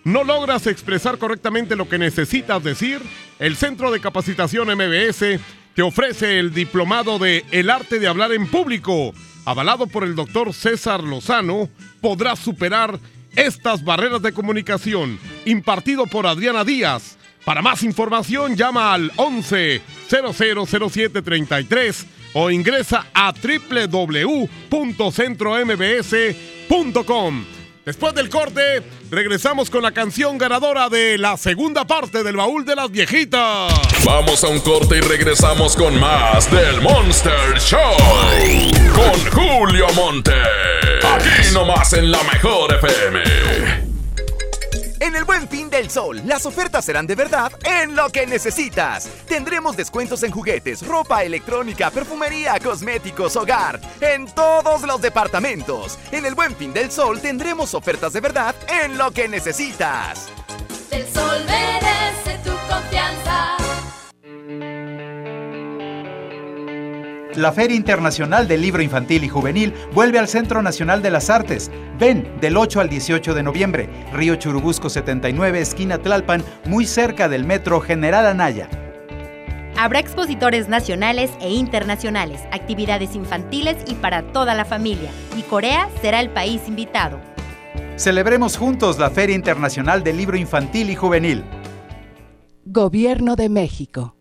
¿No logras expresar correctamente lo que necesitas decir? El Centro de Capacitación MBS te ofrece el diplomado de El arte de hablar en público. Avalado por el doctor César Lozano, podrás superar estas barreras de comunicación. Impartido por Adriana Díaz. Para más información, llama al 11 000733 o ingresa a www.centrombs.com. Después del corte, regresamos con la canción ganadora de la segunda parte del baúl de las viejitas. Vamos a un corte y regresamos con más del Monster Show. Con Julio Monte. Aquí nomás en la mejor FM. En el Buen Fin del Sol, las ofertas serán de verdad en lo que necesitas. Tendremos descuentos en juguetes, ropa electrónica, perfumería, cosméticos, hogar, en todos los departamentos. En el Buen Fin del Sol tendremos ofertas de verdad en lo que necesitas. Del sol merece tu confianza. La Feria Internacional del Libro Infantil y Juvenil vuelve al Centro Nacional de las Artes. Ven del 8 al 18 de noviembre, Río Churubusco 79, esquina Tlalpan, muy cerca del Metro General Anaya. Habrá expositores nacionales e internacionales, actividades infantiles y para toda la familia. Y Corea será el país invitado. Celebremos juntos la Feria Internacional del Libro Infantil y Juvenil. Gobierno de México.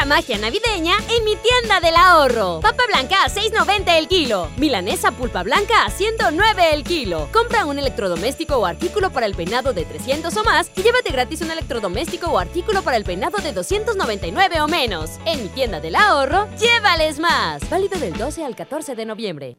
La magia navideña en mi tienda del ahorro. Papa blanca a 6.90 el kilo. Milanesa pulpa blanca a 109 el kilo. Compra un electrodoméstico o artículo para el peinado de 300 o más y llévate gratis un electrodoméstico o artículo para el peinado de 299 o menos. En mi tienda del ahorro, llévales más. Válido del 12 al 14 de noviembre.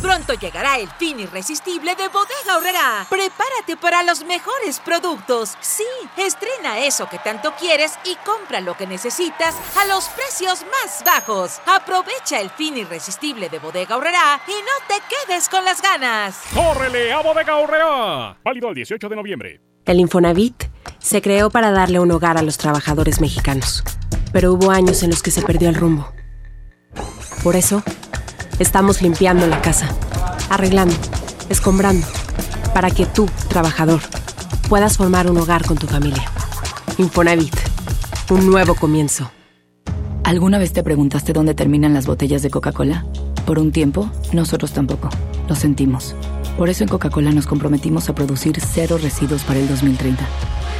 Pronto llegará el fin irresistible de Bodega Horrera. Prepárate para los mejores productos. Sí, estrena eso que tanto quieres y compra lo que necesitas a los precios más bajos. Aprovecha el fin irresistible de Bodega Horrera y no te quedes con las ganas. ¡Córrele a Bodega Horrera! Válido el 18 de noviembre. El Infonavit se creó para darle un hogar a los trabajadores mexicanos. Pero hubo años en los que se perdió el rumbo. Por eso, Estamos limpiando la casa, arreglando, escombrando, para que tú, trabajador, puedas formar un hogar con tu familia. Infonavit, un nuevo comienzo. ¿Alguna vez te preguntaste dónde terminan las botellas de Coca-Cola? Por un tiempo, nosotros tampoco. Lo sentimos. Por eso en Coca-Cola nos comprometimos a producir cero residuos para el 2030.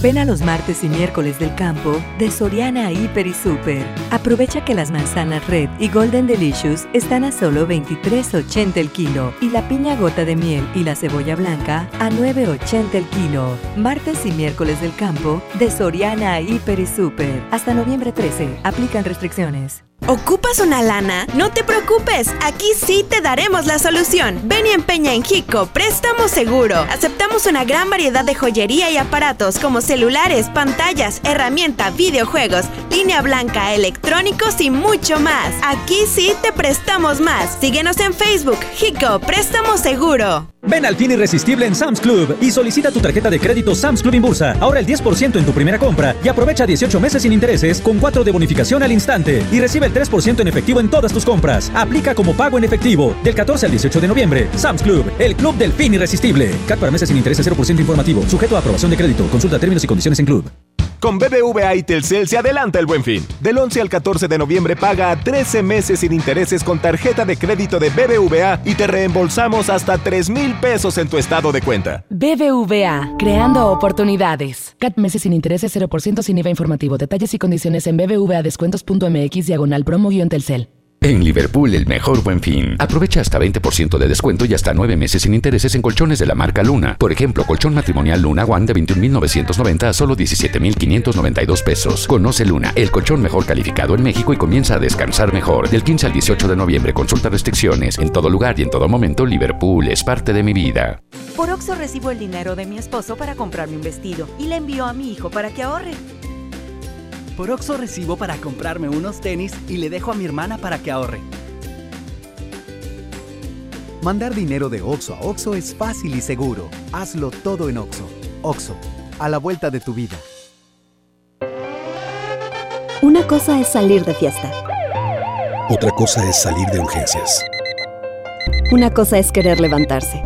Ven a los martes y miércoles del campo de Soriana Hiper y Super. Aprovecha que las manzanas Red y Golden Delicious están a solo 23.80 el kilo y la piña gota de miel y la cebolla blanca a 9.80 el kilo. Martes y miércoles del campo de Soriana Hiper y Super. Hasta noviembre 13. Aplican restricciones. ¿Ocupas una lana? No te preocupes, aquí sí te daremos la solución. Ven y empeña en Hico, préstamo seguro. Aceptamos una gran variedad de joyería y aparatos como celulares, pantallas, herramienta, videojuegos, línea blanca, electrónicos y mucho más. Aquí sí te prestamos más. Síguenos en Facebook, Hico, préstamo seguro. Ven al fin irresistible en Sam's Club y solicita tu tarjeta de crédito Sam's Club Inbursa. Ahora el 10% en tu primera compra y aprovecha 18 meses sin intereses con 4 de bonificación al instante y recibe el 3% en efectivo en todas tus compras. Aplica como pago en efectivo del 14 al 18 de noviembre. Sam's Club, el club del fin irresistible. CAT para meses sin intereses 0% informativo. Sujeto a aprobación de crédito. Consulta términos y condiciones en Club. Con BBVA y Telcel se adelanta el buen fin. Del 11 al 14 de noviembre paga 13 meses sin intereses con tarjeta de crédito de BBVA y te reembolsamos hasta 3 mil pesos en tu estado de cuenta. BBVA, creando oportunidades. CAT meses sin intereses 0% sin IVA informativo. Detalles y condiciones en bbvadescuentos.mx diagonal promo-telcel. En Liverpool, el mejor buen fin. Aprovecha hasta 20% de descuento y hasta 9 meses sin intereses en colchones de la marca Luna. Por ejemplo, colchón matrimonial Luna One de 21,990 a solo 17,592 pesos. Conoce Luna, el colchón mejor calificado en México y comienza a descansar mejor. Del 15 al 18 de noviembre, consulta restricciones. En todo lugar y en todo momento, Liverpool es parte de mi vida. Por Oxo recibo el dinero de mi esposo para comprarme un vestido y le envío a mi hijo para que ahorre. Por Oxo recibo para comprarme unos tenis y le dejo a mi hermana para que ahorre. Mandar dinero de Oxo a Oxo es fácil y seguro. Hazlo todo en Oxo. Oxo, a la vuelta de tu vida. Una cosa es salir de fiesta. Otra cosa es salir de urgencias. Una cosa es querer levantarse.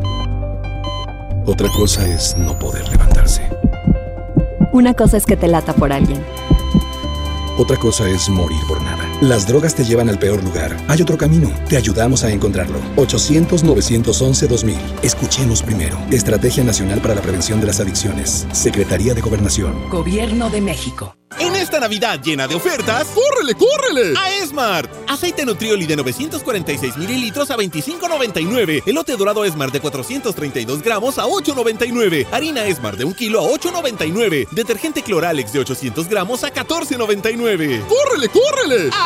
Otra cosa es no poder levantarse. Una cosa es que te lata por alguien. Otra cosa es morir por nada. Las drogas te llevan al peor lugar. Hay otro camino. Te ayudamos a encontrarlo. 800-911-2000. Escuchemos primero. Estrategia Nacional para la Prevención de las Adicciones. Secretaría de Gobernación. Gobierno de México. En esta Navidad llena de ofertas, ¡córrele, córrele! A Esmart. Aceite Nutrioli de 946 mililitros a 25.99. Elote dorado Esmart de 432 gramos a 8.99. Harina Esmart de 1 kilo a 8.99. Detergente Cloralex de 800 gramos a 14.99. ¡Córrele, córrele! A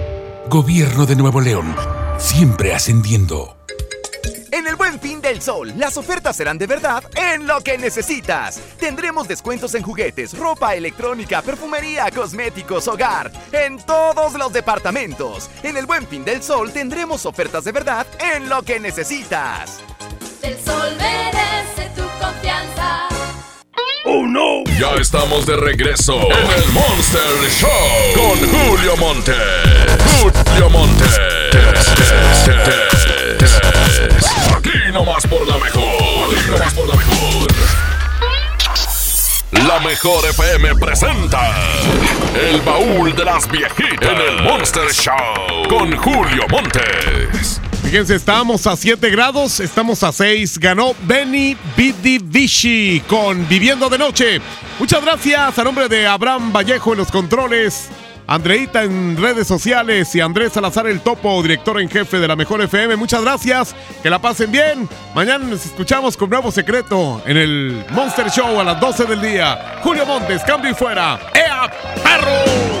Gobierno de Nuevo León, siempre ascendiendo. En el Buen Fin del Sol, las ofertas serán de verdad en lo que necesitas. Tendremos descuentos en juguetes, ropa electrónica, perfumería, cosméticos, hogar, en todos los departamentos. En el Buen Fin del Sol tendremos ofertas de verdad en lo que necesitas. El sol merece tu confianza. ¡Oh no! Ya estamos de regreso en el Monster Show con Julio Monte. Julio Monte. Aquí nomás por la mejor. Aquí nomás por la mejor. La mejor FM presenta El baúl de las viejitas en el Monster Show con Julio Montes. Fíjense, estábamos a 7 grados, estamos a 6. Ganó Benny Bidi Vichy con Viviendo de Noche. Muchas gracias a nombre de Abraham Vallejo en los controles, Andreita en redes sociales y Andrés Salazar el Topo, director en jefe de la Mejor FM. Muchas gracias, que la pasen bien. Mañana nos escuchamos con nuevo secreto en el Monster Show a las 12 del día. Julio Montes, cambio y fuera. ¡Ea, perro!